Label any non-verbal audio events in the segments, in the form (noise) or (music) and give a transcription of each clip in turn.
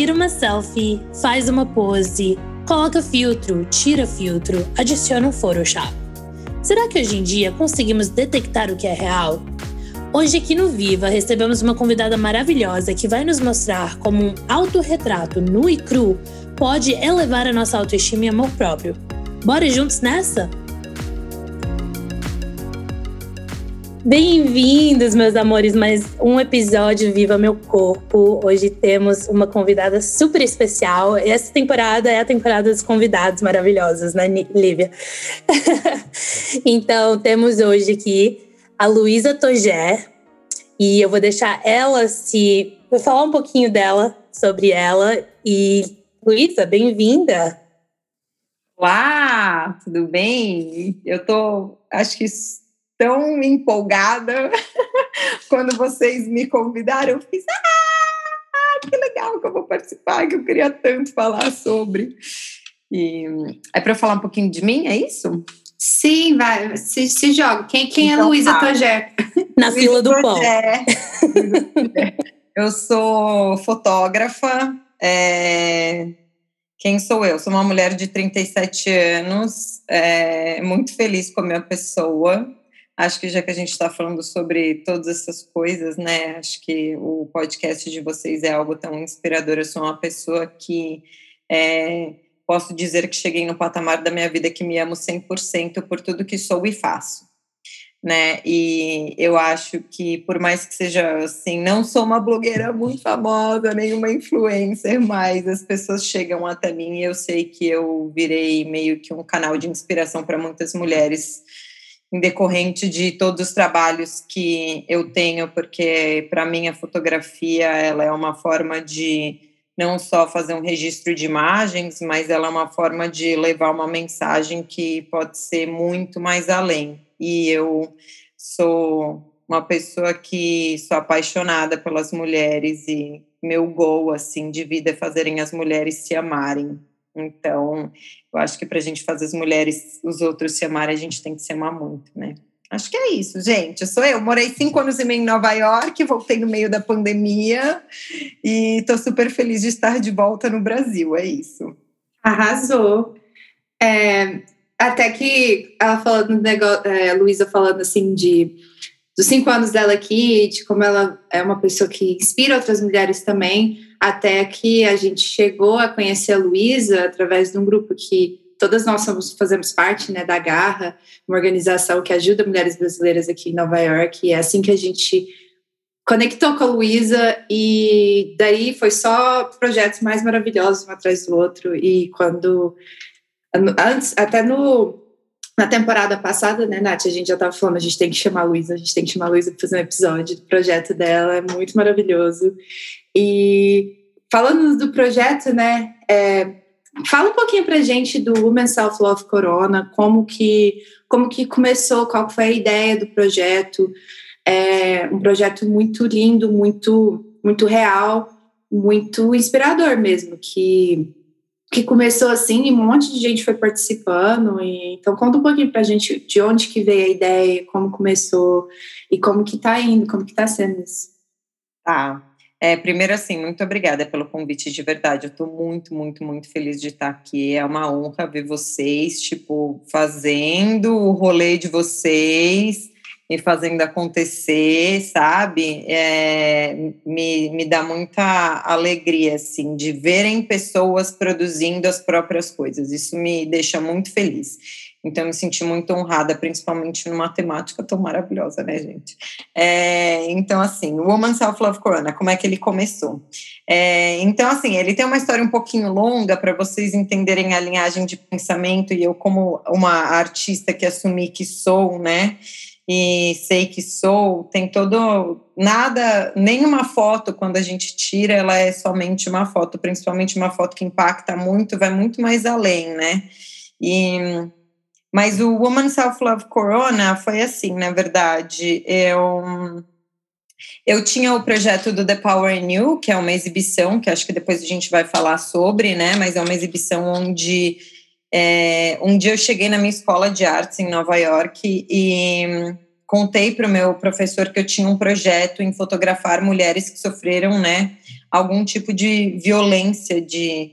tira uma selfie, faz uma pose, coloca filtro, tira filtro, adiciona um Photoshop. Será que hoje em dia conseguimos detectar o que é real? Hoje aqui no Viva recebemos uma convidada maravilhosa que vai nos mostrar como um autorretrato nu e cru pode elevar a nossa autoestima e amor próprio. Bora juntos nessa? Bem-vindos, meus amores, mais um episódio Viva Meu Corpo. Hoje temos uma convidada super especial. Essa temporada é a temporada dos convidados maravilhosos, né, Lívia? (laughs) então, temos hoje aqui a Luísa Togé, e eu vou deixar ela se. Vou falar um pouquinho dela, sobre ela. E, Luísa, bem-vinda! Olá, tudo bem? Eu tô, acho que tão empolgada (laughs) quando vocês me convidaram. Eu fiz, ah, que legal que eu vou participar, que eu queria tanto falar sobre. E é para falar um pouquinho de mim, é isso? Sim, vai, se, se joga. Quem, quem é então, é Luísa tá. Togé? Na fila do pão. (laughs) eu sou fotógrafa. É... Quem sou eu? Sou uma mulher de 37 anos, é... muito feliz com a minha pessoa. Acho que já que a gente está falando sobre todas essas coisas, né? Acho que o podcast de vocês é algo tão inspirador. Eu sou uma pessoa que é, posso dizer que cheguei no patamar da minha vida que me amo 100% por tudo que sou e faço. Né? E eu acho que por mais que seja assim, não sou uma blogueira muito famosa, nem uma influencer, mas as pessoas chegam até mim e eu sei que eu virei meio que um canal de inspiração para muitas mulheres em decorrente de todos os trabalhos que eu tenho, porque para mim a fotografia ela é uma forma de não só fazer um registro de imagens, mas ela é uma forma de levar uma mensagem que pode ser muito mais além. E eu sou uma pessoa que sou apaixonada pelas mulheres e meu gol assim de vida é fazerem as mulheres se amarem. Então, eu acho que para a gente fazer as mulheres, os outros se amarem, a gente tem que se amar muito, né? Acho que é isso, gente. Sou eu. Morei cinco anos e meio em Nova York, voltei no meio da pandemia e estou super feliz de estar de volta no Brasil. É isso. Arrasou. É, até que ela falando, negócio, é, Luísa falando assim de dos cinco anos dela aqui, de como ela é uma pessoa que inspira outras mulheres também, até que a gente chegou a conhecer a Luísa através de um grupo que todas nós somos, fazemos parte né, da Garra, uma organização que ajuda mulheres brasileiras aqui em Nova York. E é assim que a gente conectou com a Luísa e daí foi só projetos mais maravilhosos um atrás do outro. E quando antes, até no na temporada passada, né, Nath, a gente já estava falando, a gente tem que chamar a Luísa, a gente tem que chamar a Luísa para fazer um episódio do projeto dela, é muito maravilhoso. E falando do projeto, né, é, Fala um pouquinho pra gente do Women Self Love Corona, como que, como que começou, qual foi a ideia do projeto. É um projeto muito lindo, muito, muito real, muito inspirador mesmo, que, que começou assim e um monte de gente foi participando. E, então conta um pouquinho pra gente de onde que veio a ideia, como começou e como que tá indo, como que tá sendo isso. Tá, é, primeiro, assim, muito obrigada pelo convite de verdade. Eu estou muito, muito, muito feliz de estar aqui. É uma honra ver vocês, tipo, fazendo o rolê de vocês e fazendo acontecer, sabe? É, me, me dá muita alegria, assim, de verem pessoas produzindo as próprias coisas. Isso me deixa muito feliz. Então, eu me senti muito honrada, principalmente numa temática tão maravilhosa, né, gente? É, então, assim, o Woman Self Love Corona, como é que ele começou? É, então, assim, ele tem uma história um pouquinho longa para vocês entenderem a linhagem de pensamento e eu, como uma artista que assumi que sou, né? E sei que sou, tem todo. Nada, nenhuma foto, quando a gente tira, ela é somente uma foto, principalmente uma foto que impacta muito, vai muito mais além, né? E mas o Woman Self Love Corona foi assim, na verdade. Eu, eu tinha o projeto do The Power in You, que é uma exibição, que acho que depois a gente vai falar sobre, né? Mas é uma exibição onde é, um dia eu cheguei na minha escola de artes em Nova York e contei para o meu professor que eu tinha um projeto em fotografar mulheres que sofreram, né, algum tipo de violência de,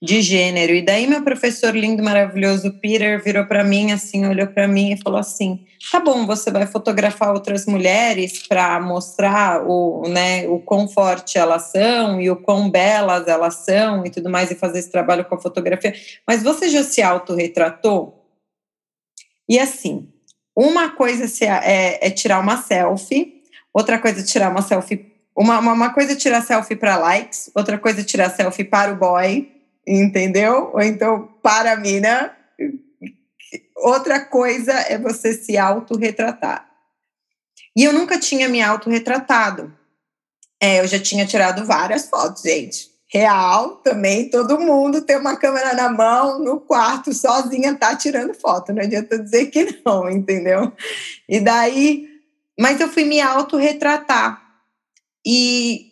de gênero. E daí meu professor lindo, maravilhoso, Peter, virou para mim assim, olhou para mim e falou assim: "Tá bom, você vai fotografar outras mulheres para mostrar o, né, o quão forte elas são e o quão belas elas são e tudo mais e fazer esse trabalho com a fotografia, mas você já se autorretratou?" E assim, uma coisa é, é tirar uma selfie, outra coisa é tirar uma selfie uma, uma, uma, coisa é tirar selfie para likes, outra coisa é tirar selfie para o boy, entendeu? Ou então para a mina. Outra coisa é você se autorretratar. E eu nunca tinha me autorretratado. É, eu já tinha tirado várias fotos, gente. Real também, todo mundo tem uma câmera na mão, no quarto, sozinha, tá tirando foto. Não adianta dizer que não, entendeu? E daí, mas eu fui me autorretratar. E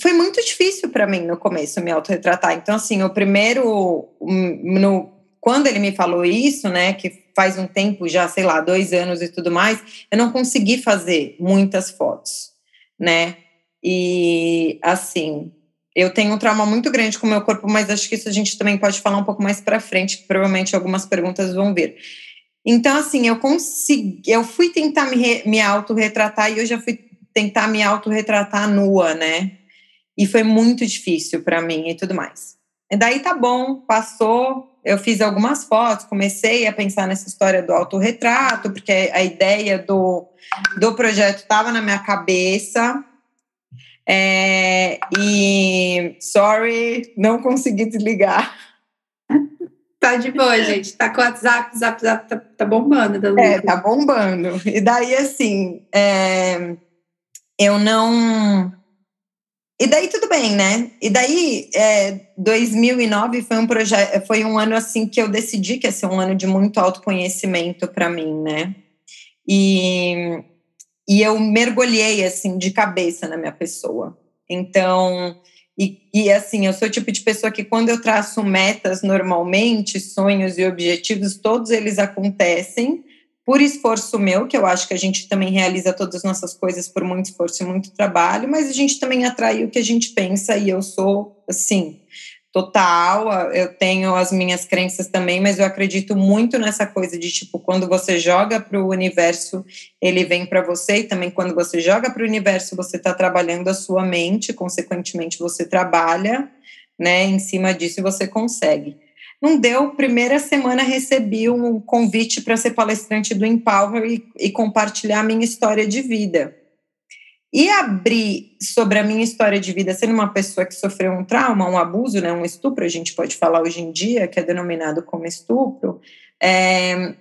foi muito difícil para mim no começo me autorretratar. Então, assim, o primeiro. No, quando ele me falou isso, né, que faz um tempo já, sei lá, dois anos e tudo mais, eu não consegui fazer muitas fotos, né? E, assim, eu tenho um trauma muito grande com o meu corpo, mas acho que isso a gente também pode falar um pouco mais para frente, que provavelmente algumas perguntas vão vir. Então, assim, eu consegui, eu fui tentar me, me autorretratar e eu já fui tentar me autorretratar nua, né? E foi muito difícil para mim e tudo mais. E daí tá bom, passou, eu fiz algumas fotos, comecei a pensar nessa história do autorretrato, porque a ideia do, do projeto estava na minha cabeça. É, e sorry, não consegui desligar. (laughs) Tá de boa, gente. Tá com o WhatsApp, o WhatsApp tá, tá bombando. Da é, tá bombando. E daí, assim, é, eu não. E daí tudo bem, né? E daí, é, 2009 foi um projeto, foi um ano assim que eu decidi que ia ser um ano de muito autoconhecimento para mim, né? E, e eu mergulhei assim de cabeça na minha pessoa. Então, e, e assim, eu sou o tipo de pessoa que quando eu traço metas normalmente, sonhos e objetivos, todos eles acontecem por esforço meu, que eu acho que a gente também realiza todas as nossas coisas por muito esforço e muito trabalho, mas a gente também atrai o que a gente pensa e eu sou assim, total, eu tenho as minhas crenças também, mas eu acredito muito nessa coisa de tipo, quando você joga para o universo, ele vem para você, e também quando você joga para o universo, você está trabalhando a sua mente, consequentemente você trabalha, né, em cima disso e você consegue. Não deu, primeira semana recebi um convite para ser palestrante do Empower e, e compartilhar a minha história de vida. E abrir sobre a minha história de vida, sendo uma pessoa que sofreu um trauma, um abuso, né, um estupro, a gente pode falar hoje em dia, que é denominado como estupro, é,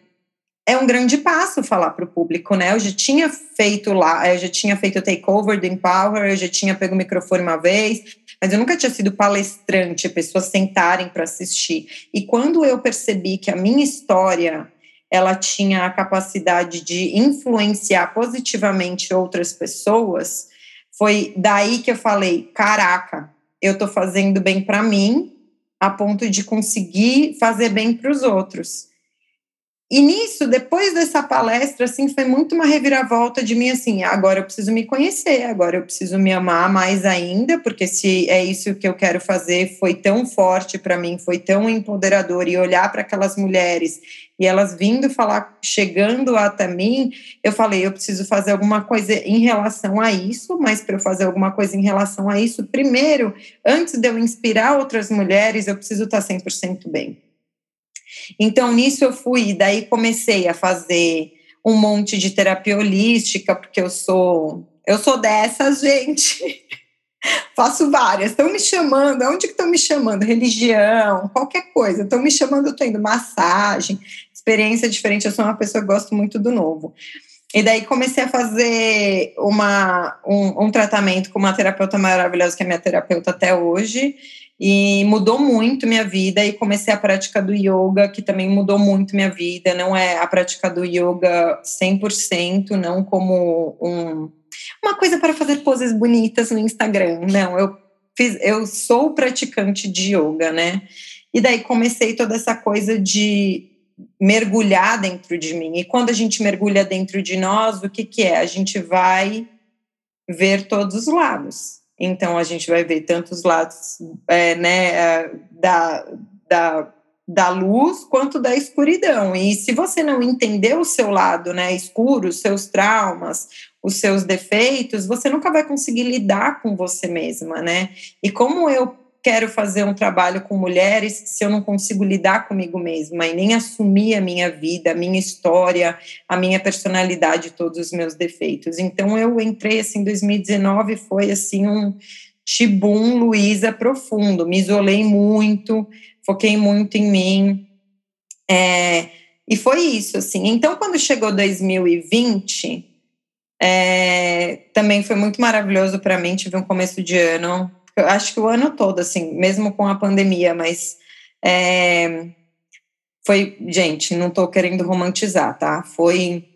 é um grande passo falar para o público, né? Eu já tinha feito lá, eu já tinha feito o takeover do Empower, eu já tinha pego o microfone uma vez, mas eu nunca tinha sido palestrante, pessoas sentarem para assistir. E quando eu percebi que a minha história ela tinha a capacidade de influenciar positivamente outras pessoas, foi daí que eu falei: caraca, eu estou fazendo bem para mim, a ponto de conseguir fazer bem para os outros. E nisso, depois dessa palestra, assim, foi muito uma reviravolta de mim, assim, agora eu preciso me conhecer, agora eu preciso me amar mais ainda, porque se é isso que eu quero fazer, foi tão forte para mim, foi tão empoderador, e olhar para aquelas mulheres e elas vindo falar, chegando até mim, eu falei, eu preciso fazer alguma coisa em relação a isso, mas para eu fazer alguma coisa em relação a isso, primeiro, antes de eu inspirar outras mulheres, eu preciso estar 100% bem. Então, nisso eu fui, e daí comecei a fazer um monte de terapia holística, porque eu sou, eu sou dessas, (laughs) gente. Faço várias. Estão me chamando, onde que estão me chamando? Religião, qualquer coisa. Estão me chamando, eu estou indo massagem, experiência diferente. Eu sou uma pessoa que gosto muito do novo. E daí comecei a fazer uma, um, um tratamento com uma terapeuta maravilhosa, que é minha terapeuta até hoje e mudou muito minha vida e comecei a prática do yoga, que também mudou muito minha vida. Não é a prática do yoga 100%, não como um, uma coisa para fazer poses bonitas no Instagram. Não, eu fiz, eu sou praticante de yoga, né? E daí comecei toda essa coisa de mergulhar dentro de mim. E quando a gente mergulha dentro de nós, o que, que é? A gente vai ver todos os lados. Então, a gente vai ver tantos lados é, né, é, da, da, da luz quanto da escuridão. E se você não entender o seu lado né, escuro, os seus traumas, os seus defeitos, você nunca vai conseguir lidar com você mesma, né? E como eu quero fazer um trabalho com mulheres se eu não consigo lidar comigo mesma e nem assumir a minha vida, a minha história, a minha personalidade, todos os meus defeitos. Então eu entrei assim em 2019 foi assim um tibum Luísa profundo, me isolei muito, foquei muito em mim. É, e foi isso, assim. Então, quando chegou 2020, é, também foi muito maravilhoso para mim. Tive um começo de ano eu acho que o ano todo, assim, mesmo com a pandemia, mas é, foi, gente, não estou querendo romantizar, tá? Foi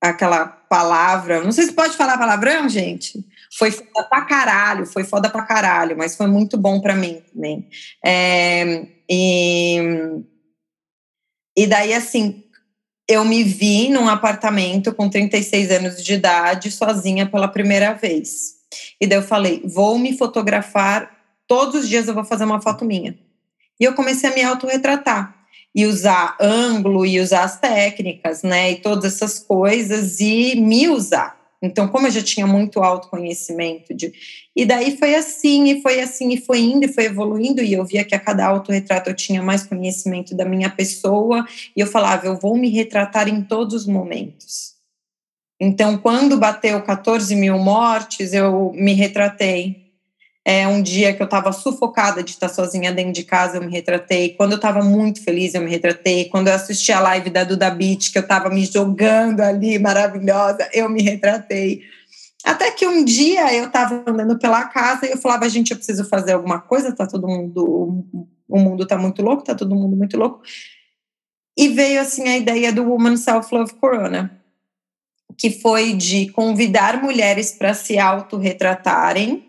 aquela palavra, não sei se pode falar palavrão, gente. Foi foda pra caralho, foi foda pra caralho, mas foi muito bom para mim também. É, e, e daí, assim, eu me vi num apartamento com 36 anos de idade, sozinha pela primeira vez. E daí eu falei: vou me fotografar, todos os dias eu vou fazer uma foto minha. E eu comecei a me autorretratar e usar ângulo e usar as técnicas, né? E todas essas coisas e me usar. Então, como eu já tinha muito autoconhecimento de. E daí foi assim, e foi assim, e foi indo, e foi evoluindo, e eu via que a cada autorretrato eu tinha mais conhecimento da minha pessoa, e eu falava, eu vou me retratar em todos os momentos. Então, quando bateu 14 mil mortes, eu me retratei. É um dia que eu estava sufocada de estar sozinha dentro de casa, eu me retratei. Quando eu estava muito feliz, eu me retratei. Quando eu assisti a live da Duda Beat, que eu estava me jogando ali, maravilhosa, eu me retratei. Até que um dia eu estava andando pela casa e eu falava, gente, eu preciso fazer alguma coisa, tá todo mundo, o mundo tá muito louco, tá todo mundo muito louco. E veio assim a ideia do Woman Self Love Corona que foi de convidar mulheres para se autorretratarem,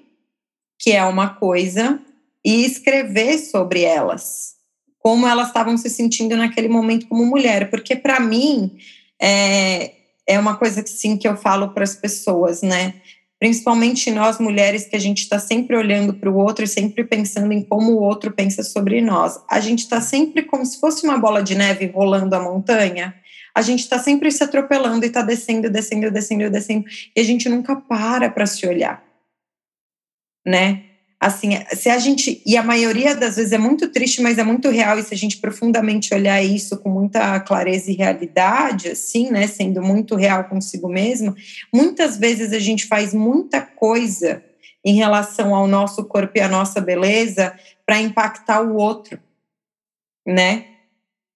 que é uma coisa, e escrever sobre elas, como elas estavam se sentindo naquele momento como mulher, porque para mim é, é uma coisa que sim que eu falo para as pessoas, né? Principalmente nós mulheres que a gente está sempre olhando para o outro e sempre pensando em como o outro pensa sobre nós. A gente está sempre como se fosse uma bola de neve rolando a montanha a gente está sempre se atropelando e está descendo, descendo, descendo, descendo, e a gente nunca para para se olhar, né? Assim, se a gente, e a maioria das vezes é muito triste, mas é muito real, e se a gente profundamente olhar isso com muita clareza e realidade, assim, né, sendo muito real consigo mesmo, muitas vezes a gente faz muita coisa em relação ao nosso corpo e à nossa beleza para impactar o outro, né?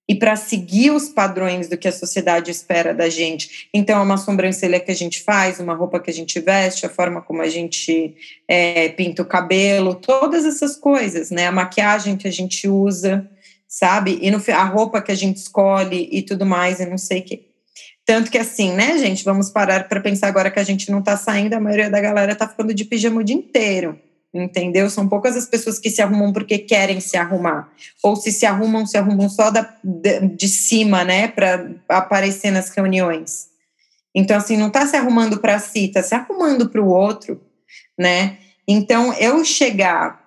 E para seguir os padrões do que a sociedade espera da gente. Então, é uma sobrancelha que a gente faz, uma roupa que a gente veste, a forma como a gente é, pinta o cabelo, todas essas coisas, né? A maquiagem que a gente usa, sabe? E no, a roupa que a gente escolhe e tudo mais, e não sei o quê. Tanto que assim, né, gente? Vamos parar para pensar agora que a gente não está saindo, a maioria da galera está ficando de pijama o dia inteiro entendeu? São poucas as pessoas que se arrumam porque querem se arrumar, ou se se arrumam, se arrumam só da, de, cima, né, para aparecer nas reuniões. Então, assim, não está se arrumando para si, está se arrumando para o outro, né? Então, eu chegar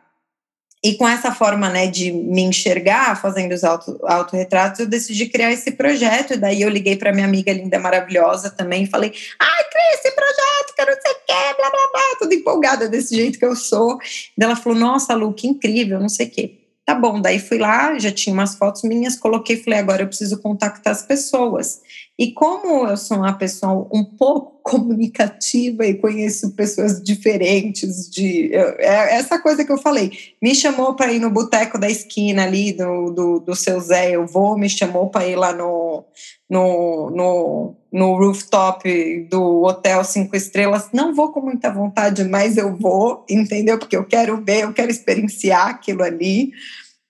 e com essa forma, né, de me enxergar fazendo os auto, autorretratos, eu decidi criar esse projeto. E daí eu liguei para minha amiga linda, maravilhosa também e falei: ai, cria esse projeto, que eu não sei o quê, blá, blá, blá, toda empolgada desse jeito que eu sou. E ela falou: nossa, Lu, que incrível, não sei o quê. Tá bom, daí fui lá, já tinha umas fotos minhas, coloquei, falei, agora eu preciso contactar as pessoas. E como eu sou uma pessoa um pouco (laughs) comunicativa e conheço pessoas diferentes, de é essa coisa que eu falei, me chamou para ir no boteco da esquina ali do, do, do seu Zé, eu vou, me chamou para ir lá no, no, no, no rooftop do hotel cinco estrelas, não vou com muita vontade, mas eu vou, entendeu? Porque eu quero ver, eu quero experienciar aquilo ali.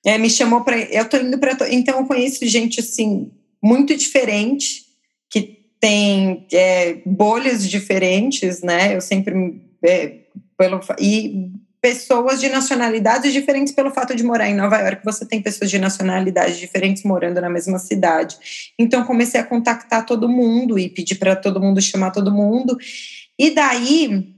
É, me chamou para, eu tô indo para, então eu conheço gente assim muito diferente que tem é, bolhas diferentes, né? Eu sempre é, pelo e pessoas de nacionalidades diferentes pelo fato de morar em Nova York. Você tem pessoas de nacionalidades diferentes morando na mesma cidade. Então comecei a contactar todo mundo e pedir para todo mundo chamar todo mundo. E daí,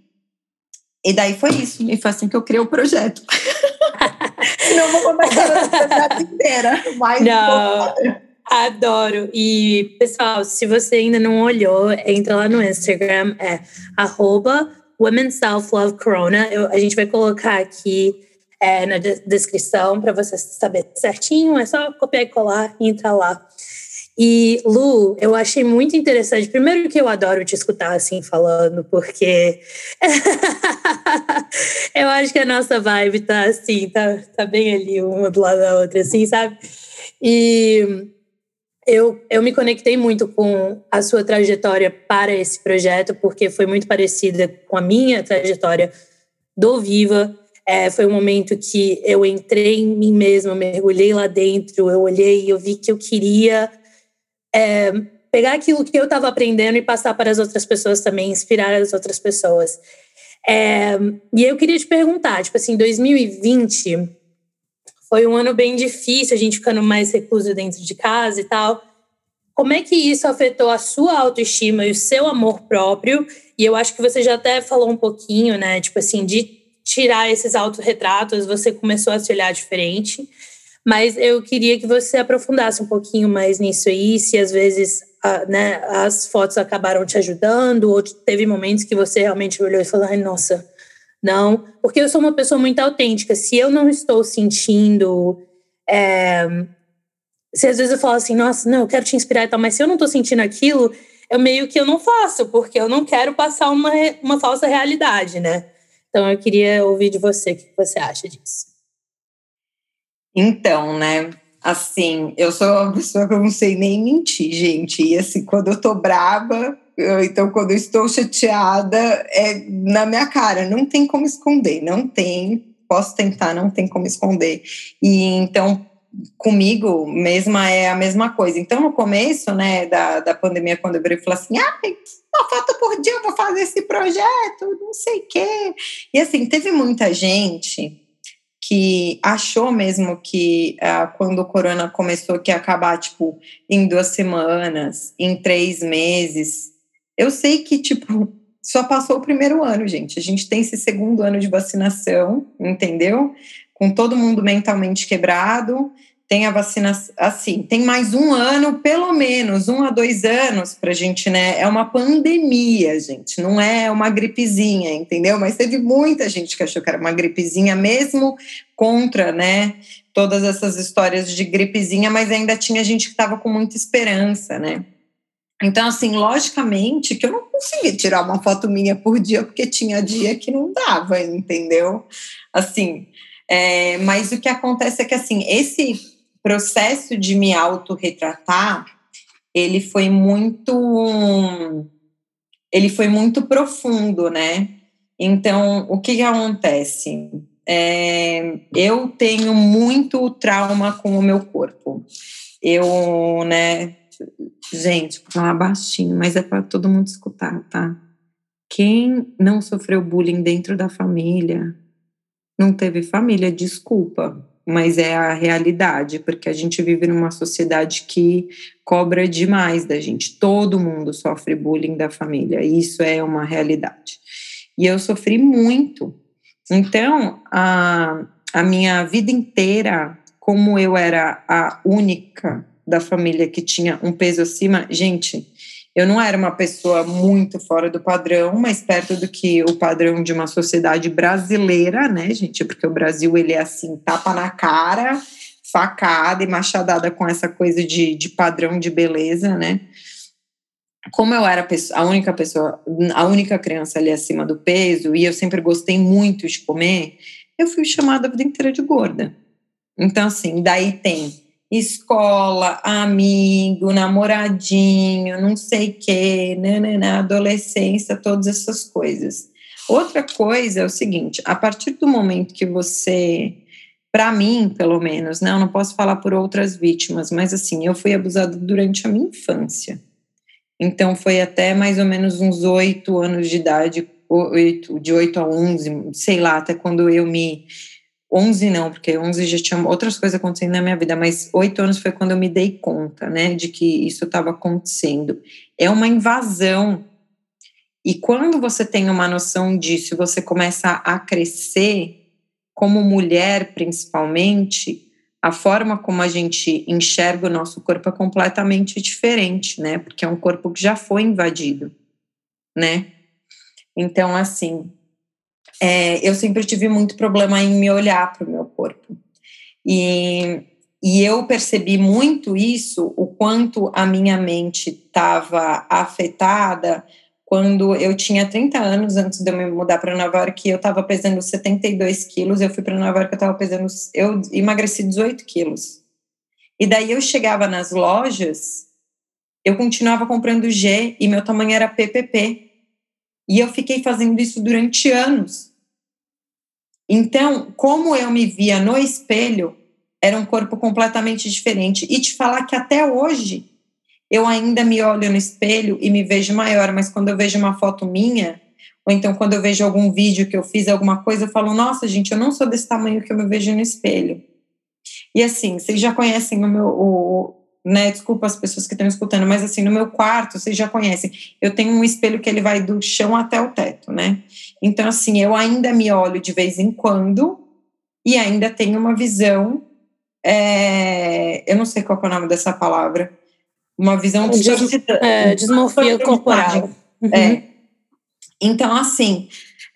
e daí foi isso. E foi assim que eu criei o projeto. (laughs) Não vou contar a projeto inteira, mas Não. Adoro. E, pessoal, se você ainda não olhou, entra lá no Instagram, é arroba Women's Self Love Corona. Eu, a gente vai colocar aqui é, na de descrição para você saber certinho. É só copiar e colar e entrar lá. E, Lu, eu achei muito interessante. Primeiro que eu adoro te escutar assim falando, porque (laughs) eu acho que a nossa vibe tá assim, tá, tá bem ali, uma do lado da outra, assim, sabe? E eu, eu me conectei muito com a sua trajetória para esse projeto, porque foi muito parecida com a minha trajetória do Viva. É, foi um momento que eu entrei em mim mesma, mergulhei lá dentro, eu olhei e eu vi que eu queria é, pegar aquilo que eu estava aprendendo e passar para as outras pessoas também, inspirar as outras pessoas. É, e eu queria te perguntar, tipo assim, 2020 foi um ano bem difícil, a gente ficando mais recluso dentro de casa e tal. Como é que isso afetou a sua autoestima e o seu amor próprio? E eu acho que você já até falou um pouquinho, né? Tipo assim, de tirar esses autorretratos, você começou a se olhar diferente. Mas eu queria que você aprofundasse um pouquinho mais nisso aí, se às vezes a, né, as fotos acabaram te ajudando, ou teve momentos que você realmente olhou e falou: ai, nossa, não, porque eu sou uma pessoa muito autêntica. Se eu não estou sentindo. É, se às vezes eu falo assim, nossa, não, eu quero te inspirar e tal, mas se eu não estou sentindo aquilo, eu meio que eu não faço, porque eu não quero passar uma, uma falsa realidade, né? Então eu queria ouvir de você o que você acha disso. Então, né? Assim, eu sou uma pessoa que eu não sei nem mentir, gente. E assim, quando eu tô braba, então, quando eu estou chateada, é na minha cara, não tem como esconder, não tem. Posso tentar, não tem como esconder. E então, comigo mesma é a mesma coisa. Então, no começo, né, da, da pandemia, quando eu virei falei assim, ah, uma foto por dia eu vou fazer esse projeto, não sei o quê. E assim, teve muita gente que achou mesmo que ah, quando o corona começou que ia acabar, tipo, em duas semanas, em três meses, eu sei que, tipo, (laughs) só passou o primeiro ano, gente. A gente tem esse segundo ano de vacinação, entendeu? Com todo mundo mentalmente quebrado. Tem a vacina, assim, tem mais um ano, pelo menos, um a dois anos para gente, né? É uma pandemia, gente, não é uma gripezinha, entendeu? Mas teve muita gente que achou que era uma gripezinha, mesmo contra, né? Todas essas histórias de gripezinha, mas ainda tinha gente que estava com muita esperança, né? Então, assim, logicamente que eu não conseguia tirar uma foto minha por dia, porque tinha dia que não dava, entendeu? Assim, é, mas o que acontece é que, assim, esse processo de me autorretratar, ele foi muito... Ele foi muito profundo, né? Então, o que, que acontece? É, eu tenho muito trauma com o meu corpo. Eu, né, Gente, vou falar baixinho, mas é para todo mundo escutar, tá? Quem não sofreu bullying dentro da família, não teve família, desculpa, mas é a realidade, porque a gente vive numa sociedade que cobra demais da gente. Todo mundo sofre bullying da família, isso é uma realidade. E eu sofri muito. Então, a, a minha vida inteira, como eu era a única da família que tinha um peso acima, gente, eu não era uma pessoa muito fora do padrão, mas perto do que o padrão de uma sociedade brasileira, né, gente? Porque o Brasil, ele é assim, tapa na cara, facada e machadada com essa coisa de, de padrão de beleza, né? Como eu era a única pessoa, a única criança ali acima do peso, e eu sempre gostei muito de comer, eu fui chamada a vida inteira de gorda. Então, assim, daí tem escola, amigo, namoradinho, não sei o quê, né, né, né, adolescência, todas essas coisas. Outra coisa é o seguinte: a partir do momento que você, para mim, pelo menos, né, eu não posso falar por outras vítimas, mas assim, eu fui abusada durante a minha infância. Então, foi até mais ou menos uns oito anos de idade 8, de 8 a 11, sei lá, até quando eu me 11 não, porque 11 já tinha outras coisas acontecendo na minha vida, mas 8 anos foi quando eu me dei conta, né, de que isso estava acontecendo. É uma invasão. E quando você tem uma noção disso, você começa a crescer, como mulher principalmente, a forma como a gente enxerga o nosso corpo é completamente diferente, né? Porque é um corpo que já foi invadido, né? Então, assim, é, eu sempre tive muito problema em me olhar para o meu corpo. E, e eu percebi muito isso, o quanto a minha mente estava afetada quando eu tinha 30 anos, antes de eu me mudar para Nova York, eu estava pesando 72 quilos, eu fui para Nova York, eu estava pesando, eu emagreci 18 quilos. E daí eu chegava nas lojas, eu continuava comprando G e meu tamanho era PPP. E eu fiquei fazendo isso durante anos. Então, como eu me via no espelho, era um corpo completamente diferente. E te falar que até hoje eu ainda me olho no espelho e me vejo maior, mas quando eu vejo uma foto minha, ou então quando eu vejo algum vídeo que eu fiz alguma coisa, eu falo, nossa, gente, eu não sou desse tamanho que eu me vejo no espelho. E assim, vocês já conhecem o meu, o, né? Desculpa as pessoas que estão escutando, mas assim, no meu quarto, vocês já conhecem, eu tenho um espelho que ele vai do chão até o teto, né? Então, assim, eu ainda me olho de vez em quando e ainda tenho uma visão. É, eu não sei qual é o nome dessa palavra. Uma visão distorcida. É, desmorfia corporal. Uhum. É. Então, assim,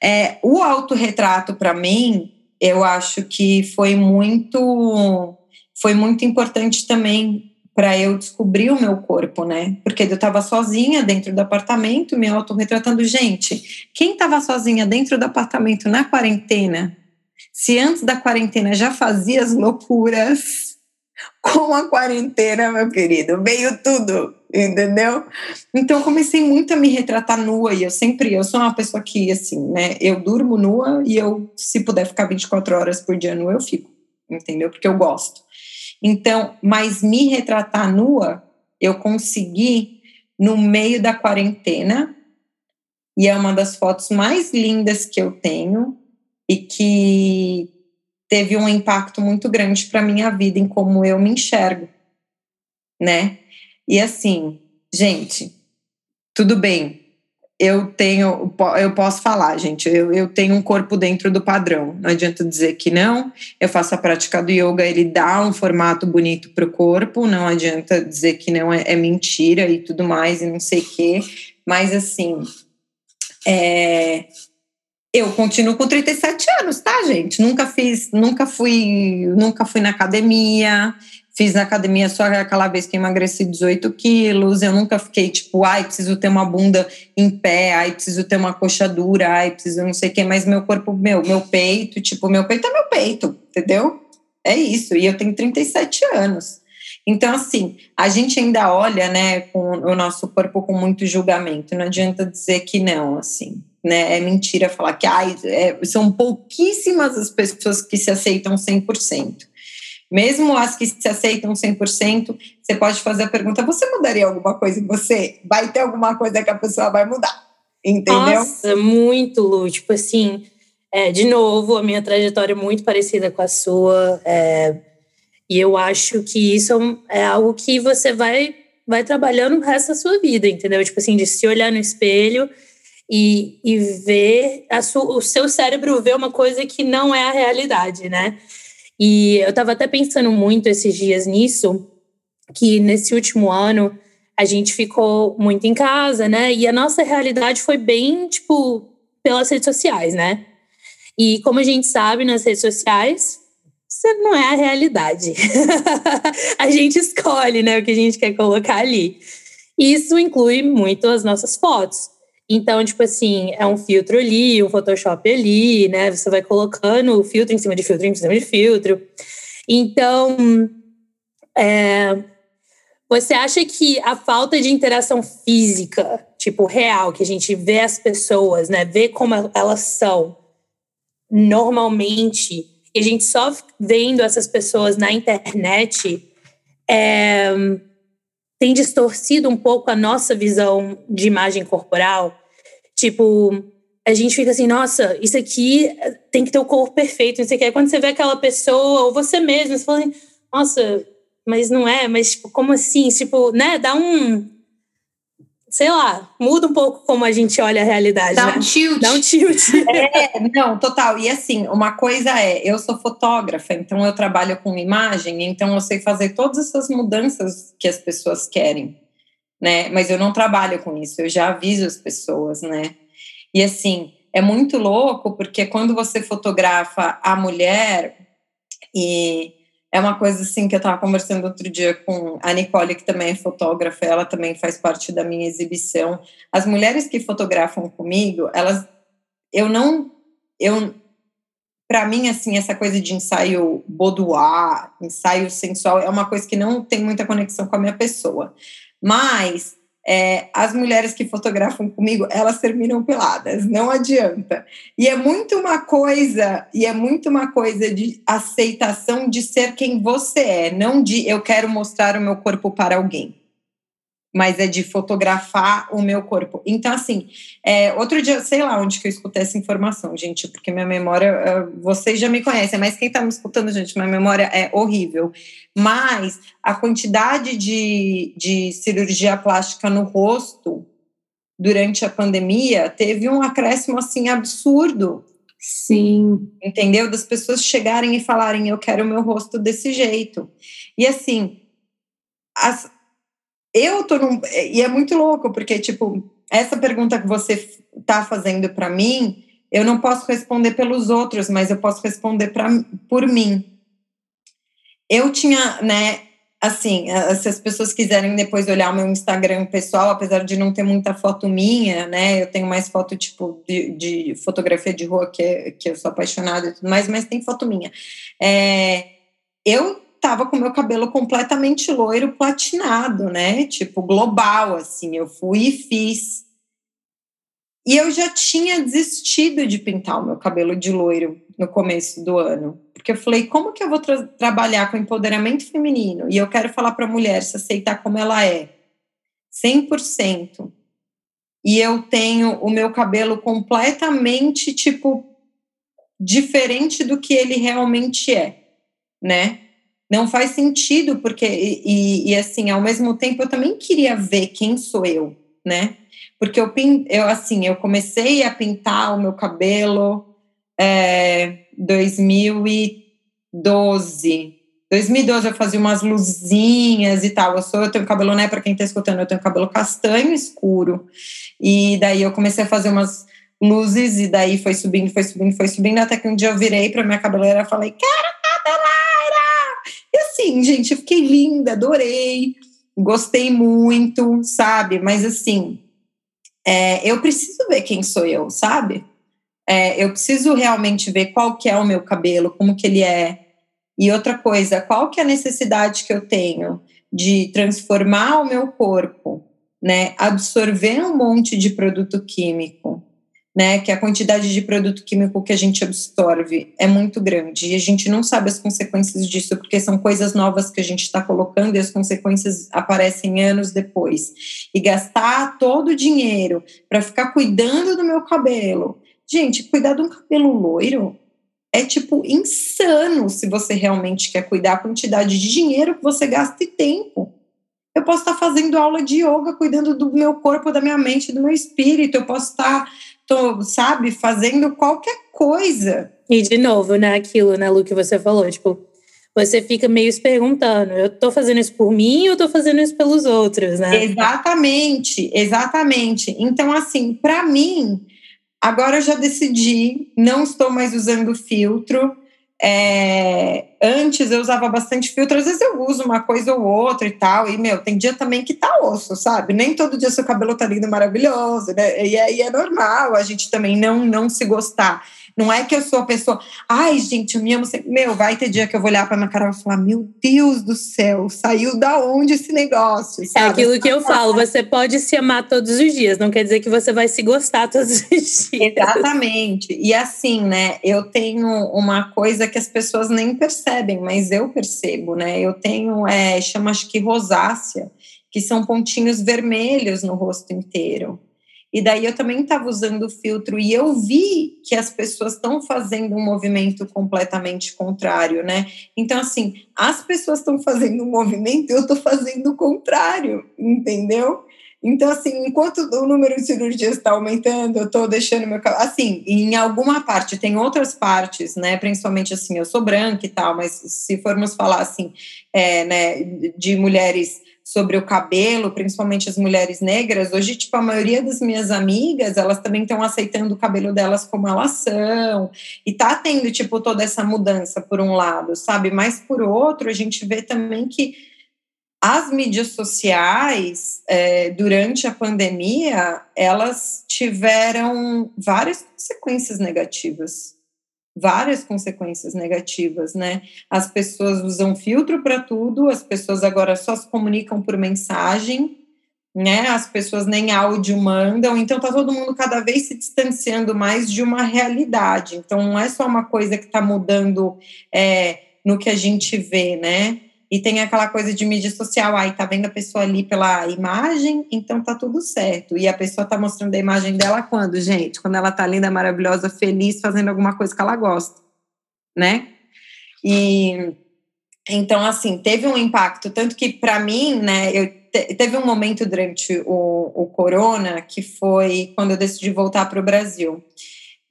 é, o autorretrato, para mim, eu acho que foi muito foi muito importante também para eu descobrir o meu corpo, né? Porque eu estava sozinha dentro do apartamento, me autorretratando. Gente, quem estava sozinha dentro do apartamento na quarentena, se antes da quarentena já fazia as loucuras, com a quarentena, meu querido, veio tudo, entendeu? Então comecei muito a me retratar nua e eu sempre, eu sou uma pessoa que, assim, né? Eu durmo nua e eu, se puder ficar 24 horas por dia nua, eu fico, entendeu? Porque eu gosto. Então, mas me retratar nua, eu consegui no meio da quarentena, e é uma das fotos mais lindas que eu tenho e que teve um impacto muito grande para minha vida em como eu me enxergo, né? E assim, gente, tudo bem, eu tenho, eu posso falar, gente, eu, eu tenho um corpo dentro do padrão. Não adianta dizer que não. Eu faço a prática do yoga, ele dá um formato bonito para o corpo. Não adianta dizer que não é, é, mentira e tudo mais e não sei o quê. Mas assim, é, eu continuo com 37 anos, tá, gente? Nunca fiz, nunca fui, nunca fui na academia. Fiz na academia só aquela vez que emagreci 18 quilos. Eu nunca fiquei tipo, ai, preciso ter uma bunda em pé, ai, preciso ter uma coxa dura, ai, preciso não sei o quê. Mas meu corpo, meu, meu peito, tipo, meu peito é meu peito, entendeu? É isso. E eu tenho 37 anos. Então, assim, a gente ainda olha, né, com o nosso corpo com muito julgamento. Não adianta dizer que não, assim. Né? É mentira falar que ai, é, são pouquíssimas as pessoas que se aceitam 100%. Mesmo as que se aceitam 100%, você pode fazer a pergunta: você mudaria alguma coisa em você? Vai ter alguma coisa que a pessoa vai mudar. Entendeu? Nossa, muito, Lu. Tipo assim, é, de novo, a minha trajetória é muito parecida com a sua. É, e eu acho que isso é algo que você vai, vai trabalhando o resto da sua vida, entendeu? Tipo assim, de se olhar no espelho e, e ver o seu cérebro ver uma coisa que não é a realidade, né? E eu estava até pensando muito esses dias nisso, que nesse último ano a gente ficou muito em casa, né? E a nossa realidade foi bem, tipo, pelas redes sociais, né? E como a gente sabe nas redes sociais, isso não é a realidade. (laughs) a gente escolhe, né, o que a gente quer colocar ali. Isso inclui muito as nossas fotos. Então, tipo assim, é um filtro ali, um Photoshop ali, né? Você vai colocando o filtro em cima de filtro em cima de filtro. Então, é, você acha que a falta de interação física, tipo, real, que a gente vê as pessoas, né? Vê como elas são normalmente, e a gente só vendo essas pessoas na internet, é, tem distorcido um pouco a nossa visão de imagem corporal? Tipo, a gente fica assim, nossa, isso aqui tem que ter o corpo perfeito, não sei o que. Quando você vê aquela pessoa, ou você mesmo, você fala assim, nossa, mas não é, mas tipo, como assim? Tipo, né, dá um. Sei lá, muda um pouco como a gente olha a realidade. Dá né? um tilt. Dá um tilt. (laughs) É, não, total. E assim, uma coisa é, eu sou fotógrafa, então eu trabalho com imagem, então eu sei fazer todas essas mudanças que as pessoas querem, né? Mas eu não trabalho com isso, eu já aviso as pessoas, né? E assim, é muito louco, porque quando você fotografa a mulher e é uma coisa assim que eu estava conversando outro dia com a Nicole, que também é fotógrafa, ela também faz parte da minha exibição. As mulheres que fotografam comigo, elas eu não eu para mim assim essa coisa de ensaio boudoir, ensaio sensual é uma coisa que não tem muita conexão com a minha pessoa. Mas é, as mulheres que fotografam comigo, elas terminam peladas, não adianta. E é muito uma coisa, e é muito uma coisa de aceitação de ser quem você é, não de eu quero mostrar o meu corpo para alguém, mas é de fotografar o meu corpo. Então, assim, é, outro dia, sei lá onde que eu escutei essa informação, gente, porque minha memória, é, vocês já me conhecem, mas quem está me escutando, gente, minha memória é horrível mas a quantidade de, de cirurgia plástica no rosto durante a pandemia teve um acréscimo assim absurdo. Sim. Entendeu? Das pessoas chegarem e falarem: eu quero o meu rosto desse jeito. E assim, as, eu tô num. E é muito louco, porque, tipo, essa pergunta que você tá fazendo para mim, eu não posso responder pelos outros, mas eu posso responder pra, por mim eu tinha, né, assim, se as pessoas quiserem depois olhar o meu Instagram pessoal, apesar de não ter muita foto minha, né, eu tenho mais foto, tipo, de, de fotografia de rua, que, que eu sou apaixonada e tudo mais, mas tem foto minha. É, eu tava com meu cabelo completamente loiro, platinado, né, tipo, global, assim, eu fui e fiz. E eu já tinha desistido de pintar o meu cabelo de loiro no começo do ano. Porque eu falei, como que eu vou tra trabalhar com empoderamento feminino? E eu quero falar para a mulher se aceitar como ela é, 100%. E eu tenho o meu cabelo completamente, tipo, diferente do que ele realmente é, né? Não faz sentido, porque, e, e assim, ao mesmo tempo, eu também queria ver quem sou eu, né? Porque eu, eu assim, eu comecei a pintar o meu cabelo é, 2012. 2012 eu fazia umas luzinhas e tal. Eu sou, eu tenho cabelo, né? Para quem tá escutando, eu tenho cabelo castanho escuro. E daí eu comecei a fazer umas luzes e daí foi subindo, foi subindo, foi subindo, até que um dia eu virei para minha cabeleira e falei: "Quero cabeleira!". E assim, gente, eu fiquei linda, adorei. Gostei muito, sabe? Mas assim, é, eu preciso ver quem sou eu, sabe? É, eu preciso realmente ver qual que é o meu cabelo, como que ele é. E outra coisa, qual que é a necessidade que eu tenho de transformar o meu corpo, né? Absorver um monte de produto químico, né? Que a quantidade de produto químico que a gente absorve é muito grande e a gente não sabe as consequências disso porque são coisas novas que a gente está colocando e as consequências aparecem anos depois. E gastar todo o dinheiro para ficar cuidando do meu cabelo Gente, cuidar de um cabelo loiro é tipo insano se você realmente quer cuidar a quantidade de dinheiro que você gasta e tempo. Eu posso estar fazendo aula de yoga, cuidando do meu corpo, da minha mente, do meu espírito. Eu posso estar, tô, sabe, fazendo qualquer coisa. E de novo, né, aquilo, né, Lu, que você falou, tipo, você fica meio se perguntando, eu tô fazendo isso por mim ou tô fazendo isso pelos outros, né? Exatamente, exatamente. Então, assim, para mim, Agora eu já decidi, não estou mais usando filtro. É, antes eu usava bastante filtro, às vezes eu uso uma coisa ou outra e tal, e meu, tem dia também que tá osso, sabe? Nem todo dia seu cabelo tá lindo, maravilhoso, né? E aí é normal a gente também não, não se gostar. Não é que eu sou a pessoa, ai, gente, eu me amo sempre. Meu, vai ter dia que eu vou olhar para minha cara e falar: Meu Deus do céu, saiu da onde esse negócio? É sabe? É aquilo que eu falo: você pode se amar todos os dias, não quer dizer que você vai se gostar todos os dias. Exatamente. E assim, né, eu tenho uma coisa que as pessoas nem percebem, mas eu percebo, né? Eu tenho, é, chama acho que rosácea, que são pontinhos vermelhos no rosto inteiro. E daí eu também estava usando o filtro e eu vi que as pessoas estão fazendo um movimento completamente contrário, né? Então, assim, as pessoas estão fazendo um movimento e eu estou fazendo o contrário, entendeu? Então, assim, enquanto o número de cirurgias está aumentando, eu estou deixando meu cabelo. Assim, em alguma parte, tem outras partes, né? Principalmente assim, eu sou branca e tal, mas se formos falar assim, é, né, de mulheres sobre o cabelo, principalmente as mulheres negras, hoje, tipo, a maioria das minhas amigas, elas também estão aceitando o cabelo delas como elas são, e tá tendo, tipo, toda essa mudança por um lado, sabe? Mas por outro, a gente vê também que as mídias sociais, é, durante a pandemia, elas tiveram várias consequências negativas. Várias consequências negativas, né? As pessoas usam filtro para tudo, as pessoas agora só se comunicam por mensagem, né? As pessoas nem áudio mandam, então tá todo mundo cada vez se distanciando mais de uma realidade. Então não é só uma coisa que está mudando é, no que a gente vê, né? E tem aquela coisa de mídia social, aí tá vendo a pessoa ali pela imagem, então tá tudo certo. E a pessoa tá mostrando a imagem dela quando, gente? Quando ela tá linda, maravilhosa, feliz, fazendo alguma coisa que ela gosta, né? E então, assim, teve um impacto, tanto que para mim, né, eu teve um momento durante o, o corona que foi quando eu decidi voltar para o Brasil.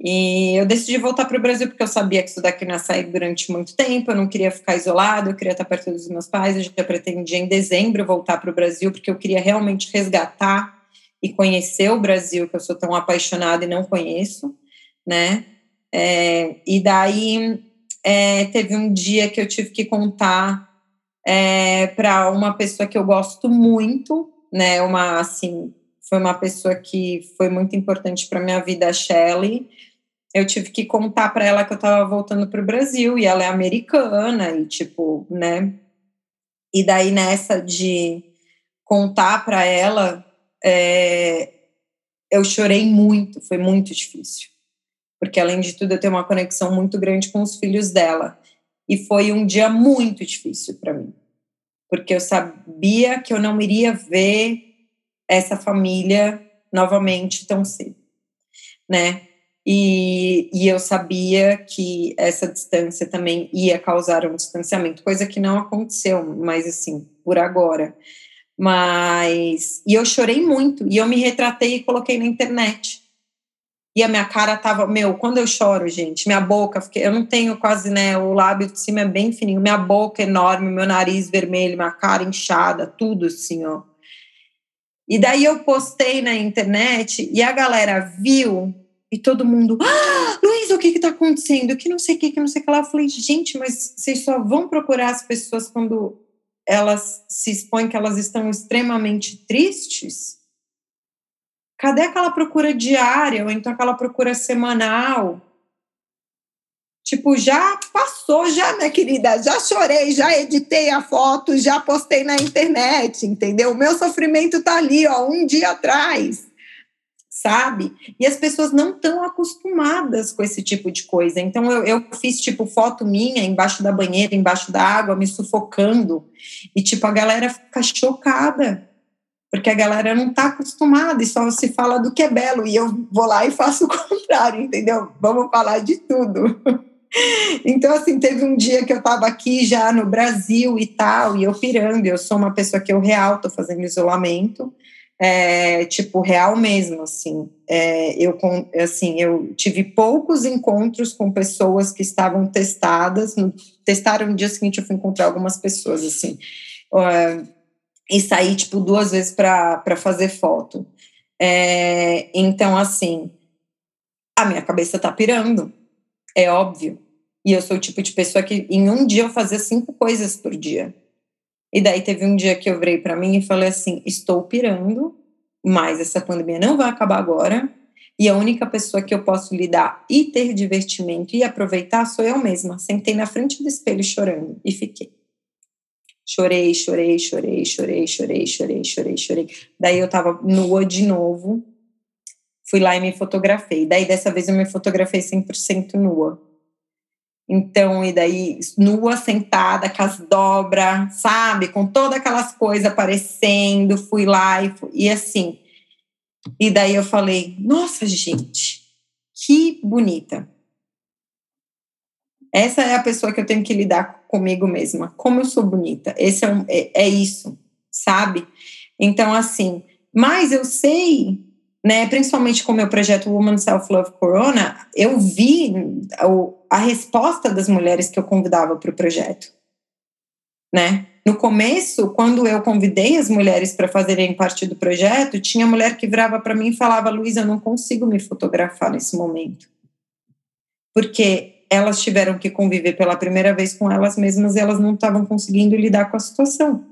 E eu decidi voltar para o Brasil porque eu sabia que isso daqui não ia sair durante muito tempo, eu não queria ficar isolado, eu queria estar perto dos meus pais, eu já pretendia em dezembro voltar para o Brasil porque eu queria realmente resgatar e conhecer o Brasil, que eu sou tão apaixonada e não conheço, né? É, e daí é, teve um dia que eu tive que contar é, para uma pessoa que eu gosto muito, né? Uma assim, foi uma pessoa que foi muito importante para minha vida, a Shelley eu tive que contar para ela que eu estava voltando para o Brasil e ela é americana e tipo, né? E daí nessa de contar para ela, é, eu chorei muito, foi muito difícil, porque além de tudo eu tenho uma conexão muito grande com os filhos dela e foi um dia muito difícil para mim, porque eu sabia que eu não iria ver essa família novamente tão cedo, né? E, e, eu sabia que essa distância também ia causar um distanciamento, coisa que não aconteceu, mas assim, por agora. Mas. E eu chorei muito, e eu me retratei e coloquei na internet. E a minha cara tava, meu, quando eu choro, gente, minha boca, eu não tenho quase, né, o lábio de cima é bem fininho, minha boca é enorme, meu nariz vermelho, minha cara inchada, tudo assim, ó. E daí eu postei na internet e a galera viu e todo mundo, ah, Luiz, o que está acontecendo? Que não sei o que, que não sei o que lá. Eu falei, gente, mas vocês só vão procurar as pessoas quando elas se expõem que elas estão extremamente tristes? Cadê aquela procura diária ou então aquela procura semanal? Tipo, já passou, já, minha querida, já chorei, já editei a foto, já postei na internet, entendeu? O meu sofrimento tá ali, ó, um dia atrás sabe? E as pessoas não estão acostumadas com esse tipo de coisa. Então eu, eu fiz tipo foto minha embaixo da banheira, embaixo da água, me sufocando. E tipo a galera fica chocada. Porque a galera não está acostumada e só se fala do que é belo. E eu vou lá e faço o (laughs) contrário, entendeu? Vamos falar de tudo. (laughs) Então, assim, teve um dia que eu estava aqui já no Brasil e tal, e eu pirando. Eu sou uma pessoa que eu real estou fazendo isolamento é, tipo, real mesmo, assim. É, eu, assim. Eu tive poucos encontros com pessoas que estavam testadas. No, testaram no dia seguinte, eu fui encontrar algumas pessoas, assim. Uh, e saí, tipo, duas vezes para fazer foto. É, então, assim, a minha cabeça tá pirando, é óbvio. E eu sou o tipo de pessoa que em um dia eu fazia cinco coisas por dia. E daí teve um dia que eu virei para mim e falei assim: estou pirando, mas essa pandemia não vai acabar agora. E a única pessoa que eu posso lidar e ter divertimento e aproveitar sou eu mesma. Sentei na frente do espelho chorando e fiquei. Chorei, chorei, chorei, chorei, chorei, chorei, chorei, chorei. Daí eu tava nua de novo. Fui lá e me fotografei. Daí dessa vez eu me fotografei 100% nua. Então, e daí, nua, sentada, com as dobras, sabe? Com todas aquelas coisas aparecendo, fui lá e, e assim. E daí eu falei: nossa, gente, que bonita. Essa é a pessoa que eu tenho que lidar comigo mesma. Como eu sou bonita. Esse é, um, é, é isso, sabe? Então, assim, mas eu sei, né, principalmente com o meu projeto Woman Self Love Corona, eu vi a, resposta das mulheres que eu convidava para o projeto, né? No começo, quando eu convidei as mulheres para fazerem parte do projeto, tinha mulher que virava para mim e falava: Luísa, eu não consigo me fotografar nesse momento. Porque elas tiveram que conviver pela primeira vez com elas mesmas e elas não estavam conseguindo lidar com a situação.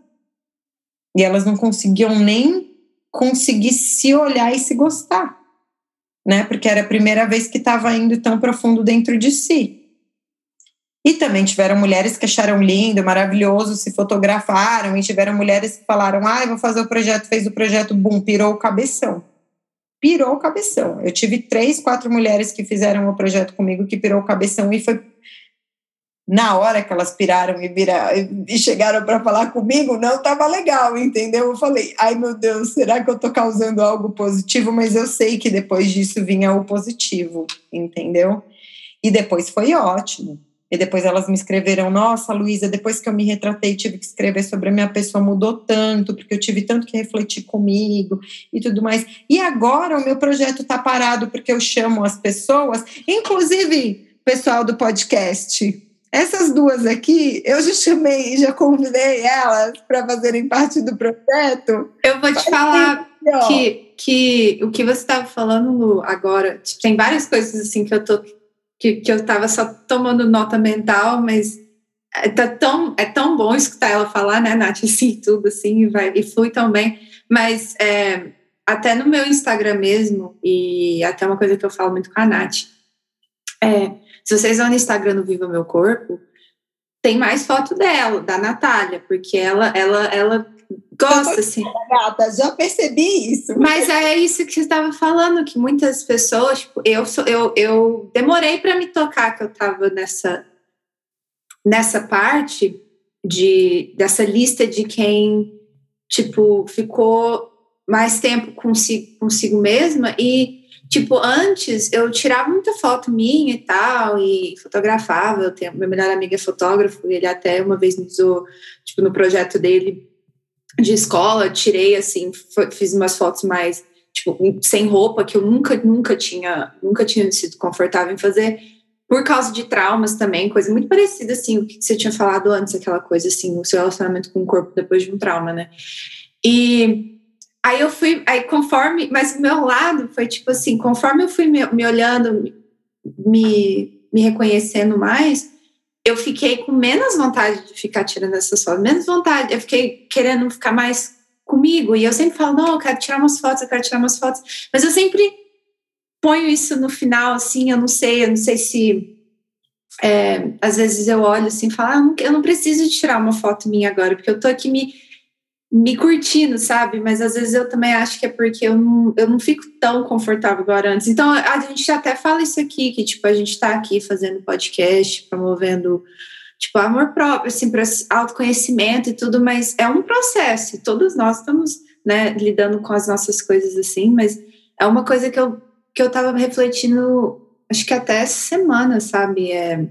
E elas não conseguiam nem conseguir se olhar e se gostar, né? Porque era a primeira vez que estava indo tão profundo dentro de si. E também tiveram mulheres que acharam lindo, maravilhoso, se fotografaram, e tiveram mulheres que falaram: ah, vou fazer o projeto, fez o projeto, bum, pirou o cabeção. Pirou o cabeção. Eu tive três, quatro mulheres que fizeram o projeto comigo que pirou o cabeção e foi na hora que elas piraram e, vira, e chegaram para falar comigo, não estava legal, entendeu? Eu falei, ai meu Deus, será que eu estou causando algo positivo? Mas eu sei que depois disso vinha o positivo, entendeu? E depois foi ótimo. E depois elas me escreveram: Nossa, Luísa, depois que eu me retratei, tive que escrever sobre a minha pessoa, mudou tanto, porque eu tive tanto que refletir comigo e tudo mais. E agora o meu projeto está parado porque eu chamo as pessoas, inclusive pessoal do podcast. Essas duas aqui, eu já chamei, já convidei elas para fazerem parte do projeto. Eu vou te falar que, que o que você estava falando, Lu, agora, tipo, tem várias coisas assim que eu tô que, que eu estava só tomando nota mental, mas é, tá tão, é tão bom escutar ela falar, né, Nath, (laughs) assim, tudo assim, e, vai, e flui tão bem. Mas é, até no meu Instagram mesmo, e até uma coisa que eu falo muito com a Nath, é, se vocês vão no Instagram no Viva Meu Corpo, tem mais foto dela, da Natália, porque ela, ela, ela gosta, assim. Gata, já percebi isso. Mas é isso que você estava falando, que muitas pessoas, tipo, eu, sou, eu, eu demorei para me tocar que eu estava nessa, nessa parte de, dessa lista de quem, tipo, ficou mais tempo consigo, consigo mesma e Tipo, antes eu tirava muita foto minha e tal, e fotografava. Eu tenho, meu melhor amigo é fotógrafo, ele até uma vez me usou, tipo, no projeto dele, de escola, tirei assim, fiz umas fotos mais tipo sem roupa que eu nunca nunca tinha nunca tinha sido confortável em fazer por causa de traumas também, coisa muito parecida assim o que você tinha falado antes, aquela coisa assim, o seu relacionamento com o corpo depois de um trauma, né? E aí eu fui, aí conforme, mas o meu lado foi tipo assim, conforme eu fui me, me olhando, me, me reconhecendo mais, eu fiquei com menos vontade de ficar tirando essas fotos, menos vontade, eu fiquei querendo ficar mais comigo, e eu sempre falo, não, eu quero tirar umas fotos, eu quero tirar umas fotos, mas eu sempre ponho isso no final, assim, eu não sei, eu não sei se é, às vezes eu olho assim e falo, ah, eu, não, preciso tirar uma foto minha agora, porque eu tô aqui me me curtindo, sabe? Mas às vezes eu também acho que é porque eu não, eu não fico tão confortável agora antes. Então a gente até fala isso aqui, que tipo, a gente está aqui fazendo podcast, promovendo tipo amor próprio, assim, para autoconhecimento e tudo, mas é um processo. Todos nós estamos, né, lidando com as nossas coisas assim, mas é uma coisa que eu que eu tava refletindo, acho que até essa semana, sabe? É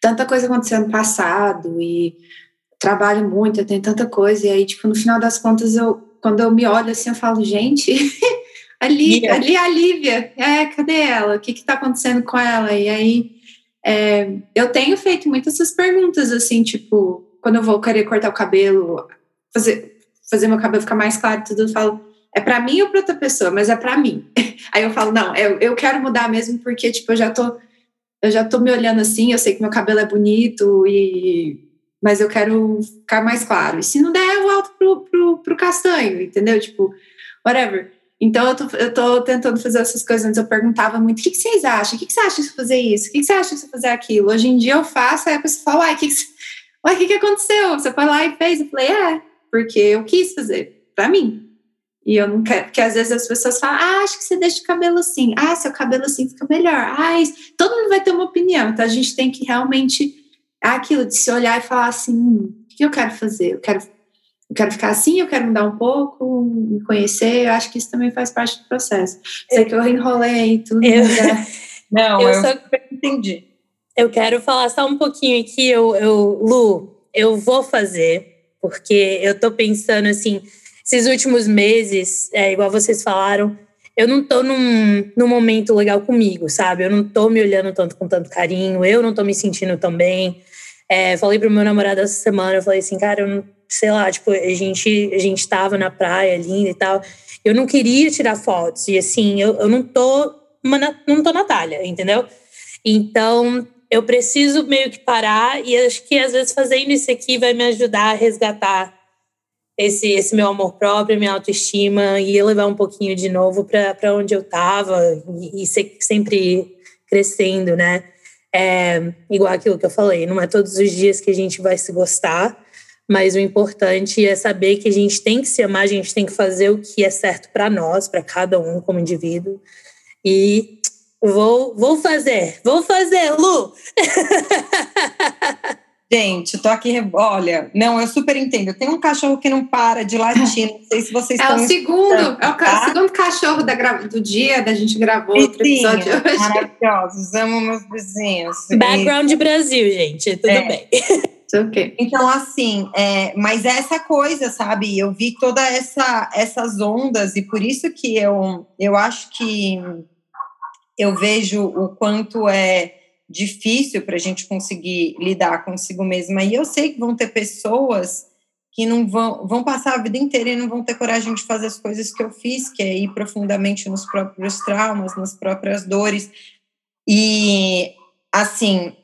tanta coisa acontecendo no passado e trabalho muito, eu tenho tanta coisa, e aí, tipo, no final das contas, eu, quando eu me olho assim, eu falo, gente, (laughs) ali, yeah. ali é a Lívia, é, cadê ela? O que que tá acontecendo com ela? E aí, é, eu tenho feito muitas essas perguntas, assim, tipo, quando eu vou querer cortar o cabelo, fazer, fazer meu cabelo ficar mais claro, tudo, eu falo, é para mim ou para outra pessoa, mas é para mim. (laughs) Aí eu falo, não, eu, eu quero mudar mesmo, porque, tipo, eu já tô, eu já tô me olhando assim, eu sei que meu cabelo é bonito e mas eu quero ficar mais claro. E se não der, eu volto pro, pro, pro castanho, entendeu? Tipo, whatever. Então eu tô, eu tô tentando fazer essas coisas. Antes eu perguntava muito: o que, que vocês acham? O que, que você acha de fazer isso? O que, que você acha de fazer aquilo? Hoje em dia eu faço, aí a pessoa fala: uai, o que, que, uai, que, que aconteceu? Você foi lá e fez? Eu falei: é, porque eu quis fazer, pra mim. E eu não quero, porque às vezes as pessoas falam: ah, acho que você deixa o cabelo assim. Ah, seu cabelo assim fica melhor. Ah, todo mundo vai ter uma opinião. Então a gente tem que realmente aquilo de se olhar e falar assim, hum, o que eu quero fazer? Eu quero eu quero ficar assim, eu quero mudar um pouco, me conhecer. Eu acho que isso também faz parte do processo. Sei que eu enrolei tudo. Eu, (laughs) Não, eu, eu só entendi. Eu quero falar só um pouquinho aqui, eu, eu, Lu, eu vou fazer, porque eu tô pensando assim, esses últimos meses, é, igual vocês falaram, eu não tô num, num momento legal comigo, sabe? Eu não tô me olhando tanto com tanto carinho, eu não tô me sentindo tão bem. É, falei pro meu namorado essa semana, eu falei assim, cara, eu não, sei lá, tipo, a gente, a gente tava na praia linda e tal. Eu não queria tirar fotos. E assim, eu, eu não tô uma, não tô Natália, entendeu? Então, eu preciso meio que parar e acho que às vezes fazendo isso aqui vai me ajudar a resgatar esse, esse meu amor próprio, minha autoestima e levar um pouquinho de novo para onde eu estava e, e sempre crescendo, né? É, igual aquilo que eu falei, não é todos os dias que a gente vai se gostar, mas o importante é saber que a gente tem que se amar, a gente tem que fazer o que é certo para nós, para cada um como indivíduo. E vou, vou fazer, vou fazer, Lu! (laughs) Gente, tô aqui, olha, não, eu super entendo. Tem um cachorro que não para de latir, não sei se vocês é estão... É o segundo, é o tá? segundo cachorro da, do dia, da gente gravou outro episódio hoje. Maravilhosos, amo meus vizinhos. Background e... Brasil, gente, tudo é. bem. Okay. Então, assim, é, mas é essa coisa, sabe? Eu vi toda essa essas ondas e por isso que eu, eu acho que eu vejo o quanto é difícil para a gente conseguir lidar consigo mesma. E eu sei que vão ter pessoas que não vão, vão passar a vida inteira e não vão ter coragem de fazer as coisas que eu fiz, que é ir profundamente nos próprios traumas, nas próprias dores. E, assim,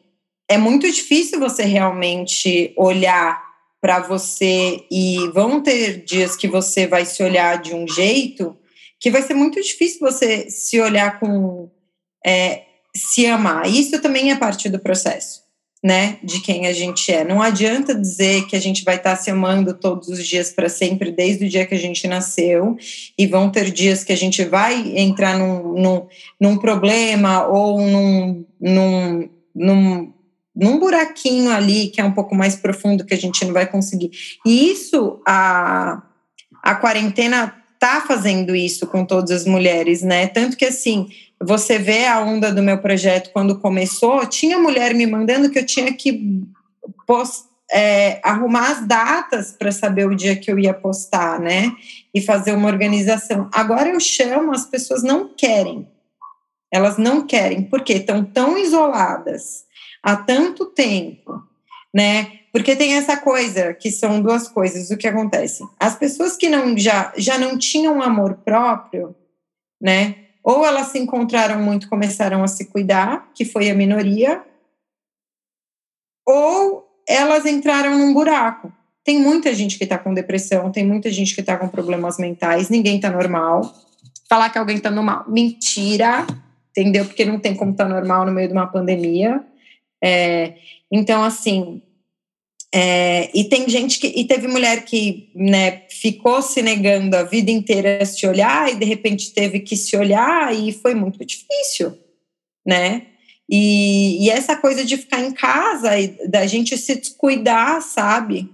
é muito difícil você realmente olhar para você e vão ter dias que você vai se olhar de um jeito que vai ser muito difícil você se olhar com é, se amar. Isso também é parte do processo, né? De quem a gente é. Não adianta dizer que a gente vai estar se amando todos os dias para sempre, desde o dia que a gente nasceu, e vão ter dias que a gente vai entrar num, num, num problema ou num, num, num, num buraquinho ali que é um pouco mais profundo que a gente não vai conseguir. E isso, a, a quarentena tá fazendo isso com todas as mulheres, né? Tanto que assim, você vê a onda do meu projeto quando começou, tinha mulher me mandando que eu tinha que post, é, arrumar as datas para saber o dia que eu ia postar, né? E fazer uma organização. Agora eu chamo, as pessoas não querem. Elas não querem, porque estão tão isoladas há tanto tempo, né? Porque tem essa coisa, que são duas coisas, o que acontece? As pessoas que não já, já não tinham amor próprio, né? Ou elas se encontraram muito, começaram a se cuidar, que foi a minoria, ou elas entraram num buraco. Tem muita gente que está com depressão, tem muita gente que está com problemas mentais, ninguém está normal. Falar que alguém está normal, mentira, entendeu? Porque não tem como estar tá normal no meio de uma pandemia. É, então, assim, é, e tem gente que. E teve mulher que né, ficou se negando a vida inteira a se olhar e de repente teve que se olhar e foi muito difícil, né? E, e essa coisa de ficar em casa e da gente se descuidar, sabe?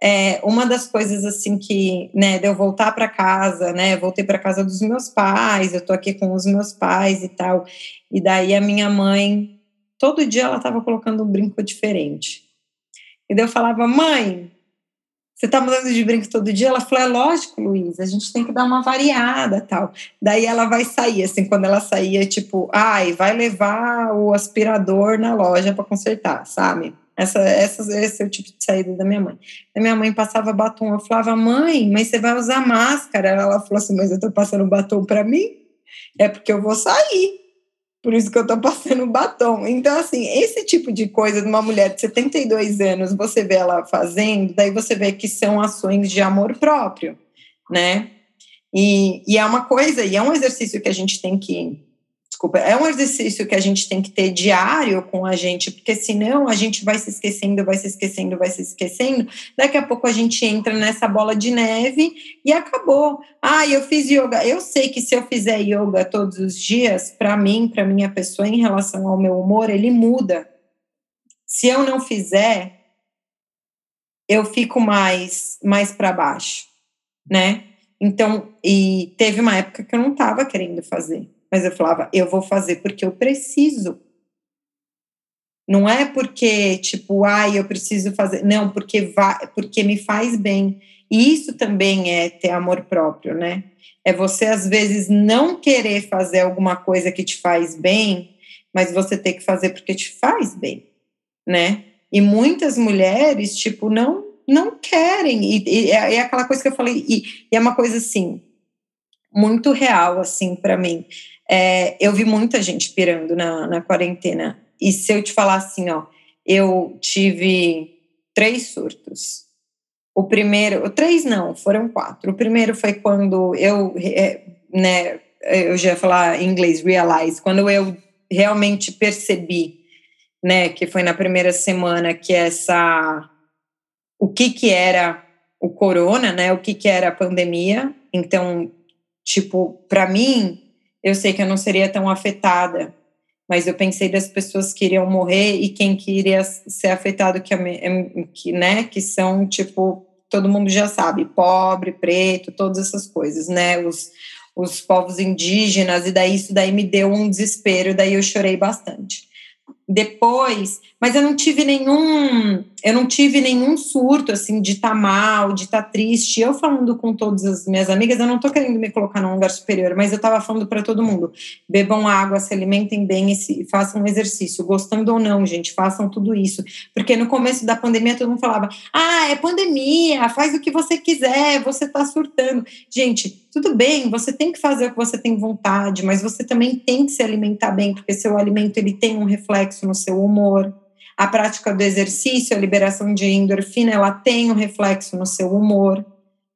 É, uma das coisas assim que, né, de eu voltar para casa, né, voltei para casa dos meus pais, eu tô aqui com os meus pais e tal, e daí a minha mãe, todo dia ela estava colocando um brinco diferente. E daí eu falava, mãe, você tá mudando de brinco todo dia? Ela falou, é lógico, Luiz, a gente tem que dar uma variada tal. Daí ela vai sair, assim, quando ela saía, tipo, ai, vai levar o aspirador na loja para consertar, sabe? Essa, essa, esse é o tipo de saída da minha mãe. A minha mãe passava batom, eu falava, mãe, mas você vai usar máscara? Ela falou assim, mas eu tô passando batom para mim? É porque eu vou sair. Por isso que eu tô passando batom. Então, assim, esse tipo de coisa de uma mulher de 72 anos, você vê ela fazendo, daí você vê que são ações de amor próprio, né? E, e é uma coisa, e é um exercício que a gente tem que desculpa, é um exercício que a gente tem que ter diário com a gente, porque senão a gente vai se esquecendo, vai se esquecendo, vai se esquecendo. Daqui a pouco a gente entra nessa bola de neve e acabou. Ah, eu fiz yoga. Eu sei que se eu fizer yoga todos os dias, para mim, para minha pessoa, em relação ao meu humor, ele muda. Se eu não fizer, eu fico mais mais para baixo, né? Então, e teve uma época que eu não estava querendo fazer, mas eu falava, eu vou fazer porque eu preciso. Não é porque, tipo, ai, eu preciso fazer. Não, porque, vai, porque me faz bem. E isso também é ter amor próprio, né? É você, às vezes, não querer fazer alguma coisa que te faz bem, mas você ter que fazer porque te faz bem, né? E muitas mulheres, tipo, não não querem. E, e é, é aquela coisa que eu falei, e, e é uma coisa assim, muito real, assim, para mim. É, eu vi muita gente pirando na, na quarentena. E se eu te falar assim, ó, eu tive três surtos. O primeiro, três não, foram quatro. O primeiro foi quando eu, é, né, eu já ia falar em inglês, realize, quando eu realmente percebi, né, que foi na primeira semana que essa o que que era o corona, né? O que que era a pandemia. Então, tipo, para mim, eu sei que eu não seria tão afetada, mas eu pensei das pessoas que iriam morrer e quem que iria ser afetado que, que né, que são tipo todo mundo já sabe, pobre, preto, todas essas coisas, né? Os os povos indígenas e daí isso daí me deu um desespero, daí eu chorei bastante depois, mas eu não tive nenhum, eu não tive nenhum surto assim de estar tá mal, de estar tá triste. Eu falando com todas as minhas amigas, eu não estou querendo me colocar num lugar superior, mas eu estava falando para todo mundo: bebam água, se alimentem bem e se, façam exercício, gostando ou não, gente, façam tudo isso, porque no começo da pandemia todo mundo falava: "Ah, é pandemia, faz o que você quiser, você está surtando". Gente, tudo bem, você tem que fazer o que você tem vontade, mas você também tem que se alimentar bem, porque seu alimento ele tem um reflexo no seu humor. A prática do exercício, a liberação de endorfina, ela tem um reflexo no seu humor,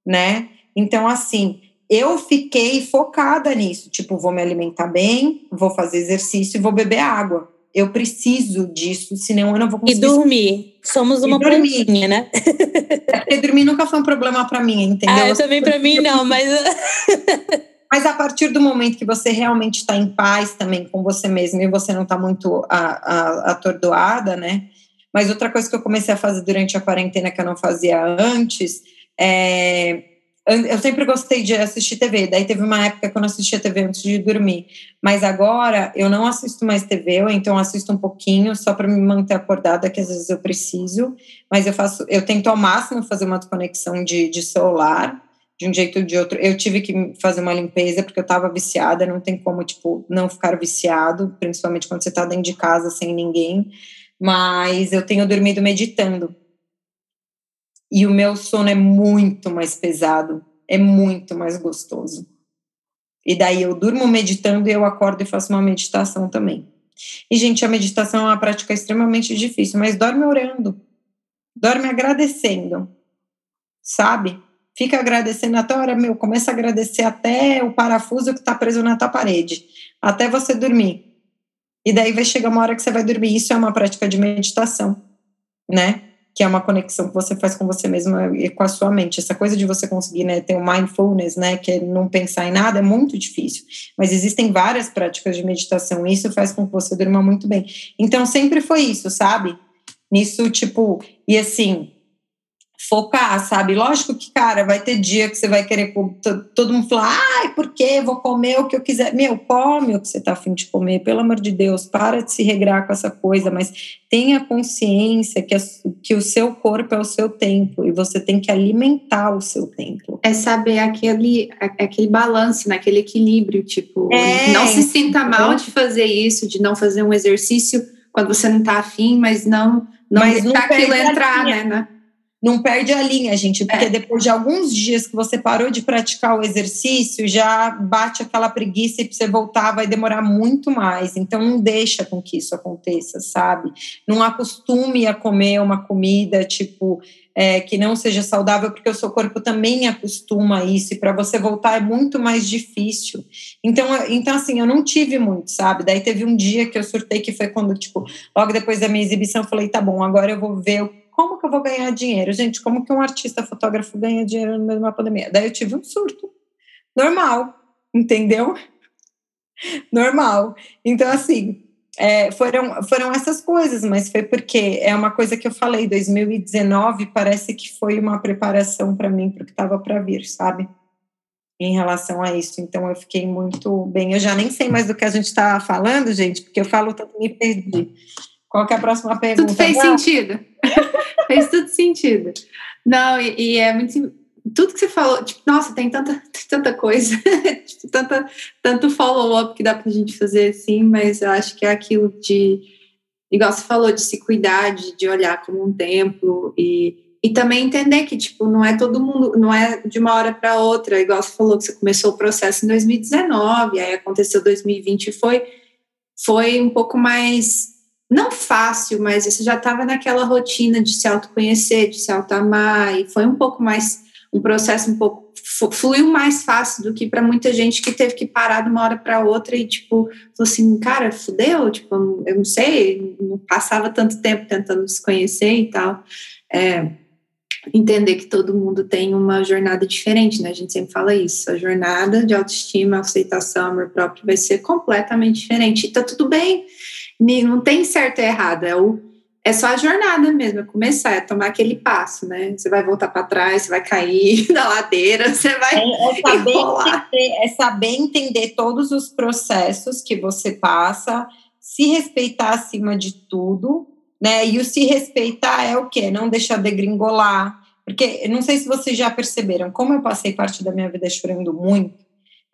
né? Então, assim, eu fiquei focada nisso, tipo, vou me alimentar bem, vou fazer exercício e vou beber água. Eu preciso disso, senão eu não vou conseguir. E dormir. Somos uma plantinha, né? É porque dormir nunca foi um problema para mim, entendeu? Ah, eu também para mim não, mas (laughs) Mas a partir do momento que você realmente está em paz também com você mesmo e você não está muito a, a, atordoada, né? Mas outra coisa que eu comecei a fazer durante a quarentena que eu não fazia antes é eu sempre gostei de assistir TV, daí teve uma época que eu não assistia TV antes de dormir, mas agora eu não assisto mais TV, ou então assisto um pouquinho só para me manter acordada, que às vezes eu preciso, mas eu faço, eu tento ao máximo fazer uma desconexão de, de celular, de um jeito ou de outro. Eu tive que fazer uma limpeza porque eu estava viciada, não tem como, tipo, não ficar viciado, principalmente quando você está dentro de casa sem ninguém, mas eu tenho dormido meditando e o meu sono é muito mais pesado, é muito mais gostoso. E daí eu durmo meditando e eu acordo e faço uma meditação também. E, gente, a meditação é uma prática extremamente difícil, mas dorme orando, dorme agradecendo, sabe? Fica agradecendo até a hora, meu, começa a agradecer até o parafuso que está preso na tua parede, até você dormir. E daí vai chegar uma hora que você vai dormir. Isso é uma prática de meditação, né? que é uma conexão que você faz com você mesmo e com a sua mente. Essa coisa de você conseguir né, ter o um mindfulness, né, que é não pensar em nada, é muito difícil. Mas existem várias práticas de meditação e isso faz com que você durma muito bem. Então sempre foi isso, sabe? Nisso, tipo, e assim, focar, sabe? Lógico que, cara, vai ter dia que você vai querer todo mundo falar, ai, por quê? Vou comer o que eu quiser. Meu, come o que você tá afim de comer, pelo amor de Deus, para de se regrar com essa coisa, mas tenha consciência que, a, que o seu corpo é o seu templo e você tem que alimentar o seu templo. É saber aquele, aquele balanço, naquele equilíbrio, tipo, é, não se sinta mal de fazer isso, de não fazer um exercício quando você não tá afim, mas não, não mas deixar aquilo entrar, né? Não perde a linha, gente, porque é. depois de alguns dias que você parou de praticar o exercício, já bate aquela preguiça e para você voltar vai demorar muito mais. Então não deixa com que isso aconteça, sabe? Não acostume a comer uma comida tipo é, que não seja saudável, porque o seu corpo também acostuma a isso, e para você voltar é muito mais difícil. Então, então, assim, eu não tive muito, sabe? Daí teve um dia que eu surtei, que foi quando, tipo, logo depois da minha exibição, eu falei, tá bom, agora eu vou ver como que eu vou ganhar dinheiro? Gente, como que um artista fotógrafo ganha dinheiro no meio de uma pandemia? Daí eu tive um surto. Normal, entendeu? (laughs) Normal. Então, assim, é, foram, foram essas coisas, mas foi porque é uma coisa que eu falei, 2019 parece que foi uma preparação para mim para o que estava para vir, sabe? Em relação a isso. Então eu fiquei muito bem. Eu já nem sei mais do que a gente está falando, gente, porque eu falo tanto me perdi. Qual que é a próxima pergunta? Tudo fez sentido. (laughs) fez tudo sentido. Não, e, e é muito tudo que você falou, tipo, nossa, tem tanta, (laughs) tem tanta coisa, (laughs) tipo, tanta, tanto follow-up que dá pra gente fazer assim, mas eu acho que é aquilo de, igual você falou, de se cuidar, de, de olhar como um templo e, e também entender que, tipo, não é todo mundo, não é de uma hora para outra, igual você falou que você começou o processo em 2019, aí aconteceu 2020 e foi, foi um pouco mais não fácil, mas você já estava naquela rotina de se autoconhecer, de se auto-amar, e foi um pouco mais um processo um pouco fluiu mais fácil do que para muita gente que teve que parar de uma hora para outra e tipo falou assim cara fudeu tipo eu não sei não passava tanto tempo tentando se conhecer e tal. É, entender que todo mundo tem uma jornada diferente né? A gente sempre fala isso a jornada de autoestima aceitação amor próprio vai ser completamente diferente. E tá tudo bem não tem certo e errado é o é só a jornada mesmo, é começar, é tomar aquele passo, né? Você vai voltar para trás, você vai cair (laughs) na ladeira, você vai. É, é, saber entender, é saber entender todos os processos que você passa, se respeitar acima de tudo, né? E o se respeitar é o quê? Não deixar degringolar. Porque não sei se vocês já perceberam, como eu passei parte da minha vida chorando muito,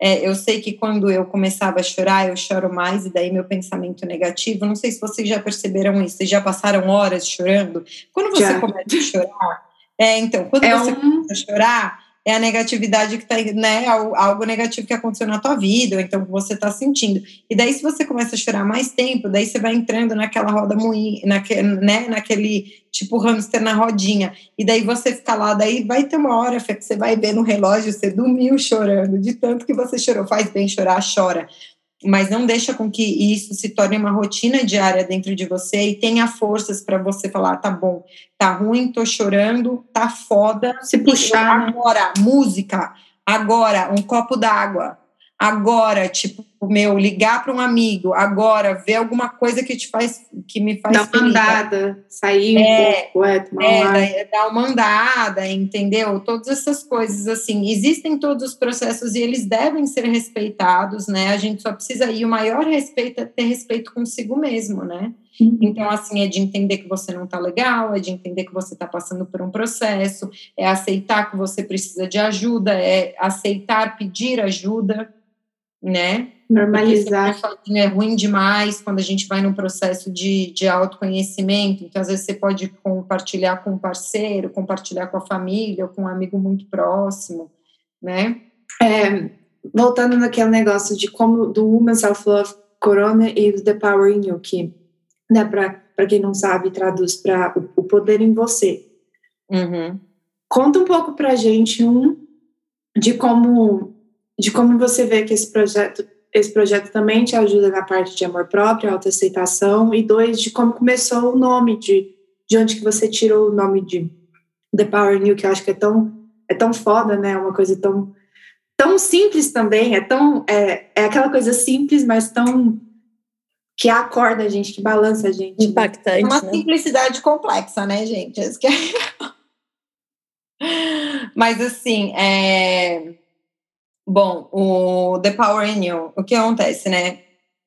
é, eu sei que quando eu começava a chorar, eu choro mais, e daí meu pensamento negativo. Não sei se vocês já perceberam isso, vocês já passaram horas chorando. Quando você já. começa a chorar, é, então, quando é você um... começa a chorar, é a negatividade que está, né, algo negativo que aconteceu na tua vida, ou então que você está sentindo. E daí, se você começa a chorar mais tempo, daí você vai entrando naquela roda moinha, naquele, né, naquele tipo hamster na rodinha. E daí você fica lá, daí vai ter uma hora que você vai ver no relógio, você dormiu chorando, de tanto que você chorou. Faz bem chorar, chora mas não deixa com que isso se torne uma rotina diária dentro de você e tenha forças para você falar, tá bom, tá ruim, tô chorando, tá foda. Se puxar. Né? Agora, música, agora, um copo d'água, agora, tipo, meu, ligar para um amigo, agora, ver alguma coisa que te faz, que me faz Dar uma andada, sair é, um pouco, é, tomar é, dar uma andada, entendeu? Todas essas coisas, assim, existem todos os processos e eles devem ser respeitados, né? A gente só precisa, e o maior respeito é ter respeito consigo mesmo, né? Uhum. Então, assim, é de entender que você não tá legal, é de entender que você tá passando por um processo, é aceitar que você precisa de ajuda, é aceitar pedir ajuda, né? Normalizar. Sozinho é ruim demais quando a gente vai num processo de, de autoconhecimento. Então, às vezes, você pode compartilhar com um parceiro, compartilhar com a família, ou com um amigo muito próximo, né? É, voltando naquele negócio de como do Woman Self Love Corona e The Power in You, que, né, para quem não sabe, traduz para o, o, poder em você. Uhum. Conta um pouco para gente, um, de como de como você vê que esse projeto esse projeto também te ajuda na parte de amor próprio, autoaceitação, e dois, de como começou o nome, de, de onde que você tirou o nome de The Power New, que eu acho que é tão, é tão foda, né? Uma coisa tão, tão simples também, é tão, é, é aquela coisa simples, mas tão que acorda a gente, que balança a gente. Impactante. Né? Uma né? simplicidade complexa, né, gente? É (laughs) mas assim, é Bom, o The Power in You, o que acontece, né?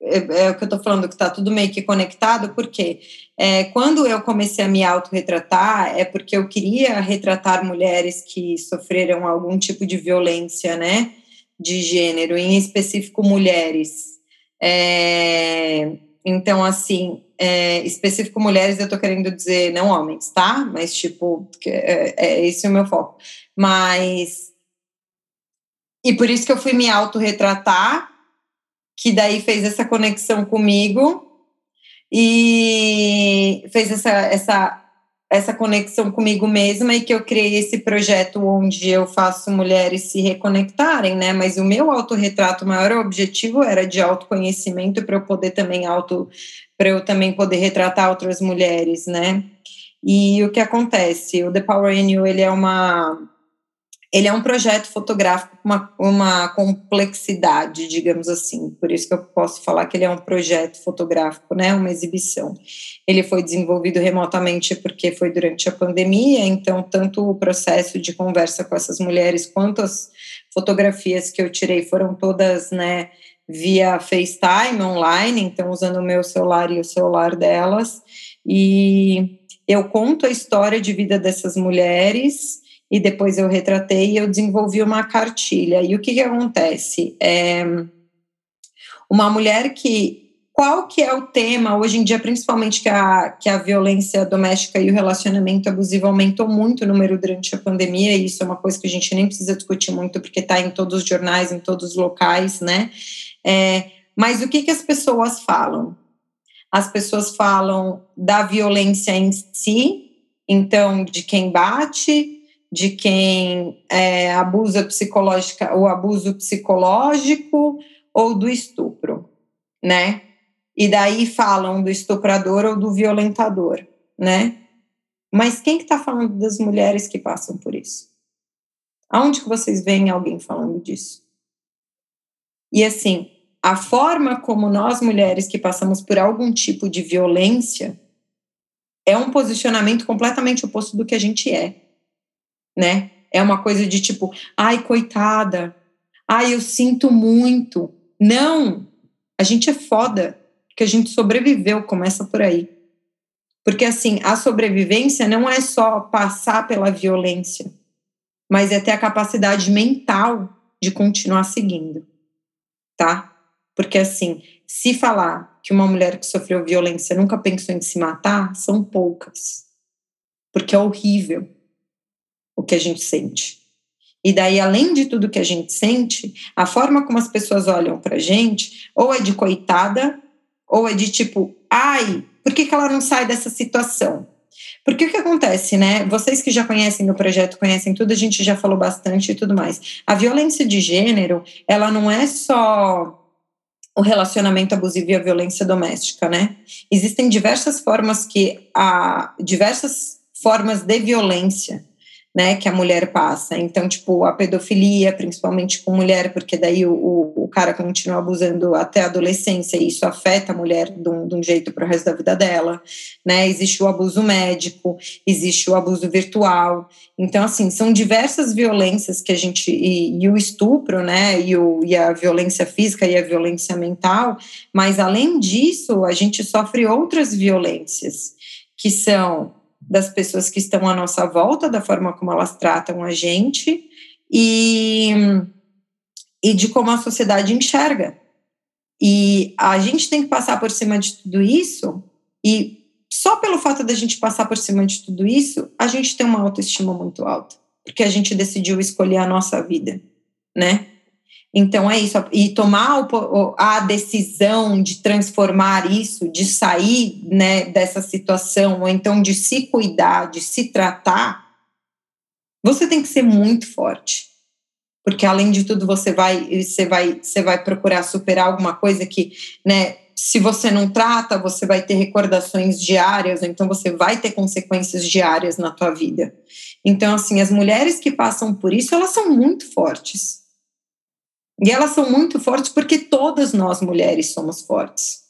É, é o que eu tô falando, que tá tudo meio que conectado, porque é, quando eu comecei a me autorretratar, é porque eu queria retratar mulheres que sofreram algum tipo de violência, né? De gênero, em específico mulheres. É, então, assim, é, específico mulheres, eu tô querendo dizer não homens, tá? Mas, tipo, é, é esse o meu foco. Mas e por isso que eu fui me autorretratar, que daí fez essa conexão comigo e fez essa, essa, essa conexão comigo mesma e que eu criei esse projeto onde eu faço mulheres se reconectarem, né? Mas o meu autorretrato, o maior objetivo era de autoconhecimento para eu poder também auto para eu também poder retratar outras mulheres, né? E o que acontece? O The Power in You, ele é uma ele é um projeto fotográfico com uma, uma complexidade, digamos assim. Por isso que eu posso falar que ele é um projeto fotográfico, né? Uma exibição. Ele foi desenvolvido remotamente porque foi durante a pandemia, então tanto o processo de conversa com essas mulheres quanto as fotografias que eu tirei foram todas, né, via FaceTime online, então usando o meu celular e o celular delas. E eu conto a história de vida dessas mulheres e depois eu retratei e eu desenvolvi uma cartilha. E o que, que acontece? É uma mulher que. Qual que é o tema hoje em dia, principalmente que a, que a violência doméstica e o relacionamento abusivo aumentou muito o número durante a pandemia, e isso é uma coisa que a gente nem precisa discutir muito, porque está em todos os jornais, em todos os locais, né? É, mas o que, que as pessoas falam? As pessoas falam da violência em si, então, de quem bate, de quem é, abusa psicológica, o abuso psicológico ou do estupro, né? E daí falam do estuprador ou do violentador, né? Mas quem que está falando das mulheres que passam por isso? Aonde que vocês veem alguém falando disso? E assim, a forma como nós mulheres que passamos por algum tipo de violência é um posicionamento completamente oposto do que a gente é né? É uma coisa de tipo, ai, coitada, ai, eu sinto muito. Não, a gente é foda, que a gente sobreviveu, começa por aí. Porque assim, a sobrevivência não é só passar pela violência, mas é ter a capacidade mental de continuar seguindo, tá? Porque assim, se falar que uma mulher que sofreu violência nunca pensou em se matar, são poucas. Porque é horrível o que a gente sente. E daí, além de tudo que a gente sente, a forma como as pessoas olham pra gente, ou é de coitada, ou é de tipo, ai, por que, que ela não sai dessa situação? Porque o que acontece, né? Vocês que já conhecem o projeto, conhecem tudo, a gente já falou bastante e tudo mais. A violência de gênero, ela não é só o relacionamento abusivo e a violência doméstica, né? Existem diversas formas que a diversas formas de violência né, que a mulher passa. Então, tipo, a pedofilia, principalmente com mulher, porque daí o, o, o cara continua abusando até a adolescência e isso afeta a mulher de um, de um jeito para o resto da vida dela, né? Existe o abuso médico, existe o abuso virtual. Então, assim, são diversas violências que a gente. E, e o estupro, né? E, o, e a violência física e a violência mental, mas além disso, a gente sofre outras violências, que são das pessoas que estão à nossa volta, da forma como elas tratam a gente e, e de como a sociedade enxerga. E a gente tem que passar por cima de tudo isso, e só pelo fato da gente passar por cima de tudo isso, a gente tem uma autoestima muito alta, porque a gente decidiu escolher a nossa vida, né? Então é isso, e tomar a decisão de transformar isso, de sair né, dessa situação, ou então de se cuidar, de se tratar, você tem que ser muito forte. Porque além de tudo, você vai, você vai, você vai procurar superar alguma coisa que, né, se você não trata, você vai ter recordações diárias, ou então você vai ter consequências diárias na tua vida. Então, assim, as mulheres que passam por isso, elas são muito fortes e elas são muito fortes porque todas nós mulheres somos fortes.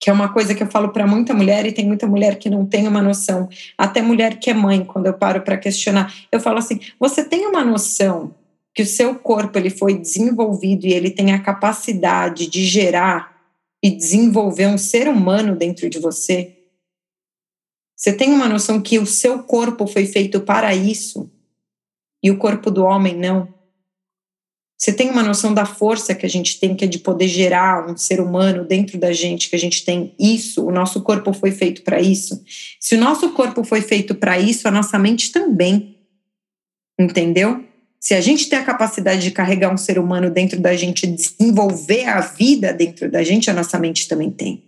Que é uma coisa que eu falo para muita mulher e tem muita mulher que não tem uma noção, até mulher que é mãe, quando eu paro para questionar, eu falo assim: "Você tem uma noção que o seu corpo ele foi desenvolvido e ele tem a capacidade de gerar e desenvolver um ser humano dentro de você? Você tem uma noção que o seu corpo foi feito para isso e o corpo do homem não? Você tem uma noção da força que a gente tem, que é de poder gerar um ser humano dentro da gente, que a gente tem isso, o nosso corpo foi feito para isso. Se o nosso corpo foi feito para isso, a nossa mente também. Entendeu? Se a gente tem a capacidade de carregar um ser humano dentro da gente, desenvolver a vida dentro da gente, a nossa mente também tem.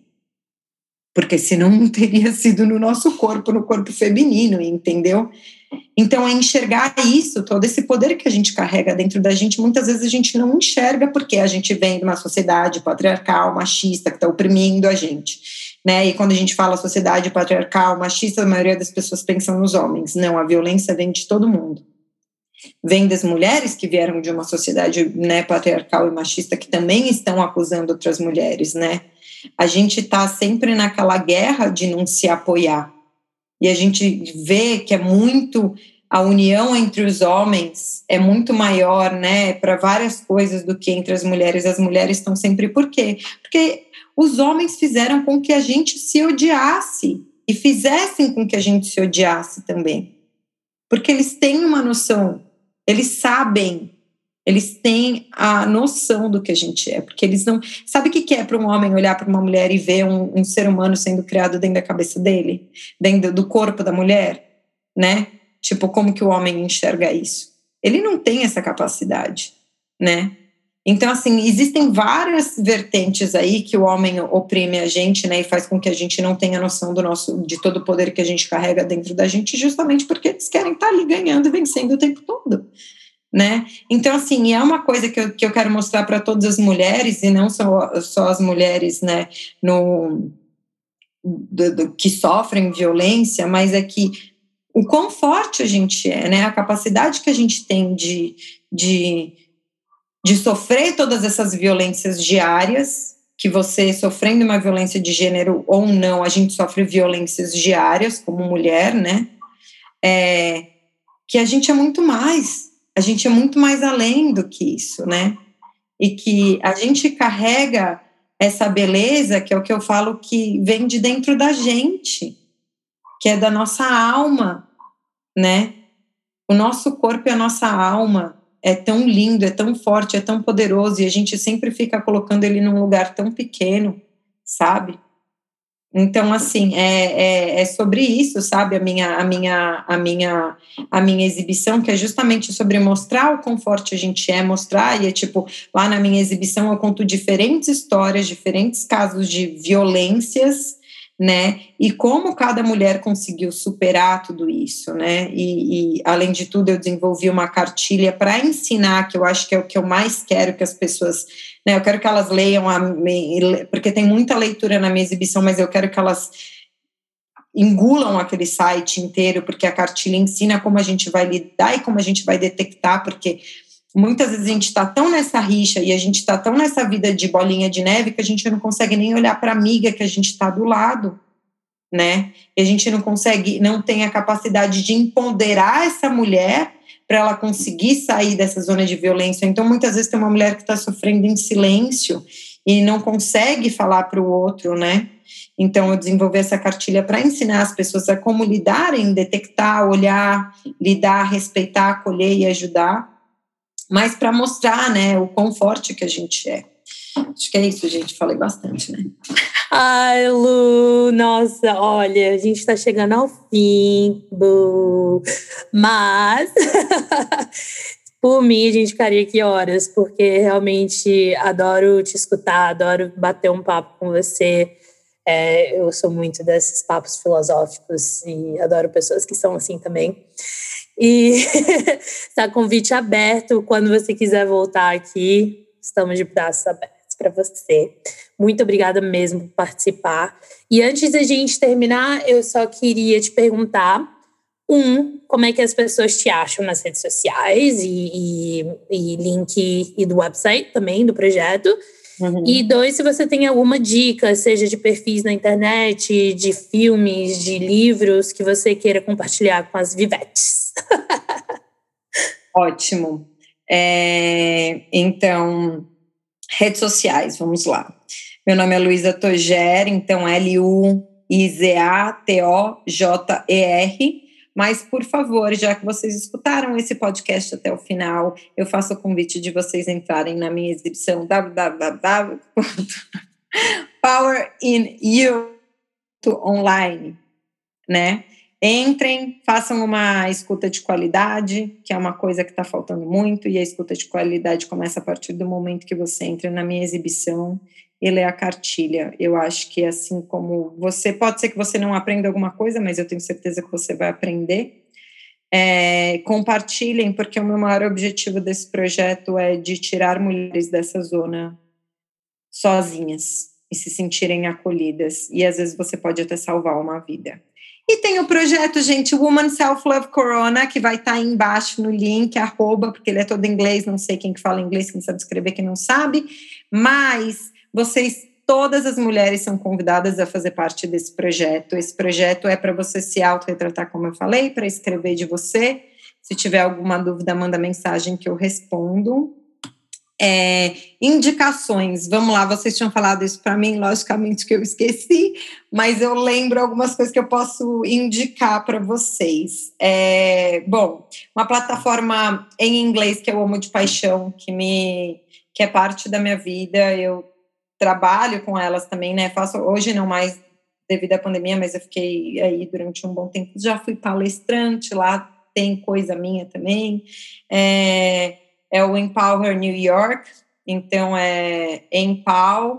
Porque senão (laughs) não teria sido no nosso corpo, no corpo feminino, entendeu? Então, é enxergar isso, todo esse poder que a gente carrega dentro da gente, muitas vezes a gente não enxerga porque a gente vem de uma sociedade patriarcal, machista, que está oprimindo a gente. Né? E quando a gente fala sociedade patriarcal, machista, a maioria das pessoas pensam nos homens. Não, a violência vem de todo mundo. Vem das mulheres que vieram de uma sociedade né, patriarcal e machista que também estão acusando outras mulheres, né? A gente está sempre naquela guerra de não se apoiar. E a gente vê que é muito a união entre os homens é muito maior, né, para várias coisas do que entre as mulheres. As mulheres estão sempre por quê? Porque os homens fizeram com que a gente se odiasse e fizessem com que a gente se odiasse também. Porque eles têm uma noção, eles sabem, eles têm a noção do que a gente é, porque eles não. Sabe o que é para um homem olhar para uma mulher e ver um, um ser humano sendo criado dentro da cabeça dele, dentro do corpo da mulher, né? Tipo, como que o homem enxerga isso? Ele não tem essa capacidade, né? Então, assim, existem várias vertentes aí que o homem oprime a gente, né, e faz com que a gente não tenha noção do nosso, de todo o poder que a gente carrega dentro da gente, justamente porque eles querem estar ali ganhando e vencendo o tempo todo, né? Então, assim, é uma coisa que eu, que eu quero mostrar para todas as mulheres, e não só, só as mulheres, né, no, do, do, que sofrem violência, mas é que o quão forte a gente é, né? A capacidade que a gente tem de, de, de sofrer todas essas violências diárias, que você sofrendo uma violência de gênero ou não, a gente sofre violências diárias como mulher, né? É, que a gente é muito mais, a gente é muito mais além do que isso, né? E que a gente carrega essa beleza, que é o que eu falo que vem de dentro da gente, que é da nossa alma, né? O nosso corpo e a nossa alma é tão lindo, é tão forte, é tão poderoso e a gente sempre fica colocando ele num lugar tão pequeno, sabe? Então, assim, é, é, é, sobre isso, sabe, a minha, a, minha, a, minha, a minha exibição, que é justamente sobre mostrar o quão forte a gente é, mostrar, e é tipo, lá na minha exibição eu conto diferentes histórias, diferentes casos de violências, né? E como cada mulher conseguiu superar tudo isso, né? E, e além de tudo, eu desenvolvi uma cartilha para ensinar, que eu acho que é o que eu mais quero que as pessoas, né? Eu quero que elas leiam, a, porque tem muita leitura na minha exibição, mas eu quero que elas engulam aquele site inteiro, porque a cartilha ensina como a gente vai lidar e como a gente vai detectar, porque muitas vezes a gente está tão nessa rixa e a gente está tão nessa vida de bolinha de neve que a gente não consegue nem olhar para a amiga que a gente está do lado, né? E a gente não consegue, não tem a capacidade de empoderar essa mulher para ela conseguir sair dessa zona de violência. Então, muitas vezes tem uma mulher que está sofrendo em silêncio e não consegue falar para o outro, né? Então, eu desenvolvi essa cartilha para ensinar as pessoas a como lidarem, detectar, olhar, lidar, respeitar, acolher e ajudar mas para mostrar, né, o quão forte que a gente é. Acho que é isso, gente. Falei bastante, né? Ai, Lu, nossa, olha, a gente está chegando ao fim, bu. mas (laughs) por mim a gente ficaria aqui horas, porque realmente adoro te escutar, adoro bater um papo com você. É, eu sou muito desses papos filosóficos e adoro pessoas que são assim também. E (laughs) está convite aberto. Quando você quiser voltar aqui, estamos de braços abertos para você. Muito obrigada mesmo por participar. E antes da gente terminar, eu só queria te perguntar: um, como é que as pessoas te acham nas redes sociais e, e, e link e do website também do projeto. Uhum. E dois, se você tem alguma dica, seja de perfis na internet, de filmes, de livros, que você queira compartilhar com as vivetes. (laughs) Ótimo. É, então, redes sociais, vamos lá. Meu nome é Luísa Toger, então L-U-I-Z-A-T-O-J-E-R. Mas, por favor, já que vocês escutaram esse podcast até o final, eu faço o convite de vocês entrarem na minha exibição www.powerinyou.online, né? Entrem, façam uma escuta de qualidade, que é uma coisa que está faltando muito, e a escuta de qualidade começa a partir do momento que você entra na minha exibição e lê a cartilha. Eu acho que assim como você, pode ser que você não aprenda alguma coisa, mas eu tenho certeza que você vai aprender. É, compartilhem, porque o meu maior objetivo desse projeto é de tirar mulheres dessa zona sozinhas e se sentirem acolhidas. E às vezes você pode até salvar uma vida. E tem o projeto, gente, Woman Self Love Corona, que vai estar tá aí embaixo no link, arroba, porque ele é todo em inglês, não sei quem que fala inglês, quem sabe escrever, quem não sabe, mas vocês, todas as mulheres são convidadas a fazer parte desse projeto. Esse projeto é para você se autorretratar, como eu falei, para escrever de você. Se tiver alguma dúvida, manda mensagem que eu respondo. É, indicações, vamos lá, vocês tinham falado isso para mim, logicamente que eu esqueci, mas eu lembro algumas coisas que eu posso indicar para vocês. É, bom, uma plataforma em inglês que eu amo de paixão, que me que é parte da minha vida, eu trabalho com elas também, né? Faço hoje não mais devido à pandemia, mas eu fiquei aí durante um bom tempo. Já fui palestrante lá, tem coisa minha também. É, é o Empower New York, então é Empower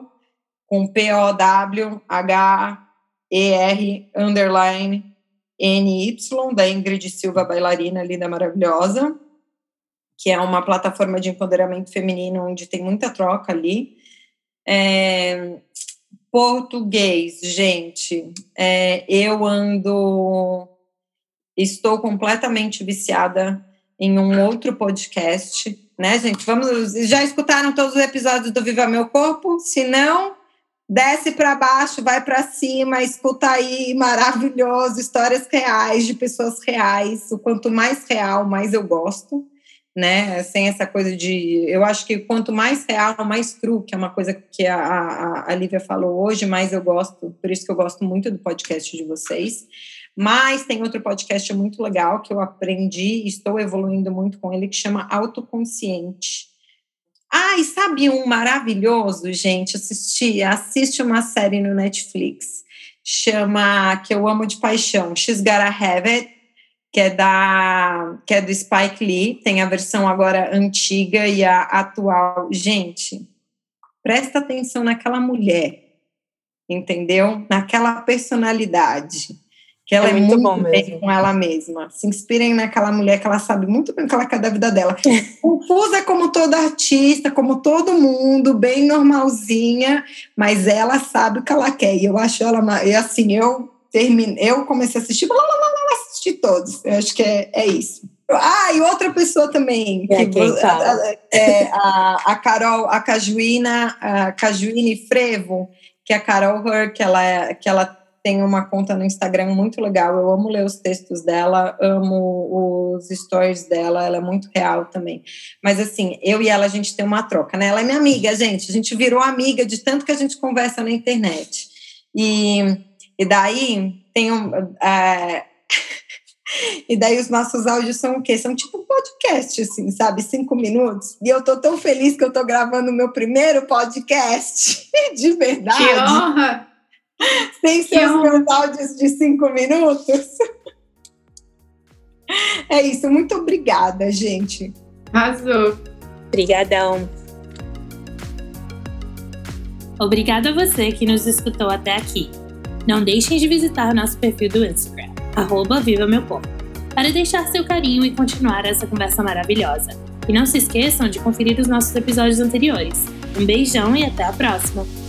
com P-O-W-H-E-R underline N-Y, da Ingrid Silva, bailarina linda, maravilhosa, que é uma plataforma de empoderamento feminino onde tem muita troca ali. É, português, gente, é, eu ando, estou completamente viciada em um outro podcast, né, gente? Vamos, já escutaram todos os episódios do Viva Meu Corpo? Se não, desce para baixo, vai para cima, escuta aí, maravilhoso, histórias reais de pessoas reais. O quanto mais real, mais eu gosto, né? Sem essa coisa de, eu acho que quanto mais real, mais true, que é uma coisa que a, a, a Lívia falou hoje, mais eu gosto. Por isso que eu gosto muito do podcast de vocês. Mas tem outro podcast muito legal que eu aprendi estou evoluindo muito com ele, que chama Autoconsciente. Ah, e sabe um maravilhoso, gente? Assisti, assiste uma série no Netflix, chama, que eu amo de paixão, She's Gotta Have It, que é, da, que é do Spike Lee, tem a versão agora antiga e a atual. Gente, presta atenção naquela mulher, entendeu? Naquela personalidade que ela é, é muito, muito bem mesmo. com ela mesma. Se inspirem naquela mulher que ela sabe muito bem o que ela quer da vida dela. (laughs) Confusa como toda artista, como todo mundo, bem normalzinha, mas ela sabe o que ela quer. E eu acho ela, e assim, eu termine, eu comecei a assistir, blá, blá, blá, assisti todos. Eu acho que é, é isso. Ah, e outra pessoa também, é que, a, é, a, a Carol, a Cajuína, a Cajuíne Frevo, que é a Carol Her, que ela, é, que ela tem uma conta no Instagram muito legal. Eu amo ler os textos dela, amo os stories dela, ela é muito real também. Mas assim, eu e ela, a gente tem uma troca, né? Ela é minha amiga, gente. A gente virou amiga de tanto que a gente conversa na internet. E, e daí tem um. É, (laughs) e daí os nossos áudios são o quê? São tipo um podcast, assim, sabe? Cinco minutos. E eu tô tão feliz que eu tô gravando o meu primeiro podcast, (laughs) de verdade. Que honra! (laughs) Sem seus meus áudios de cinco minutos. É isso, muito obrigada, gente. Arrasou. Obrigadão. Obrigada a você que nos escutou até aqui. Não deixem de visitar nosso perfil do Instagram, arroba Viva Meu Corpo, para deixar seu carinho e continuar essa conversa maravilhosa. E não se esqueçam de conferir os nossos episódios anteriores. Um beijão e até a próxima!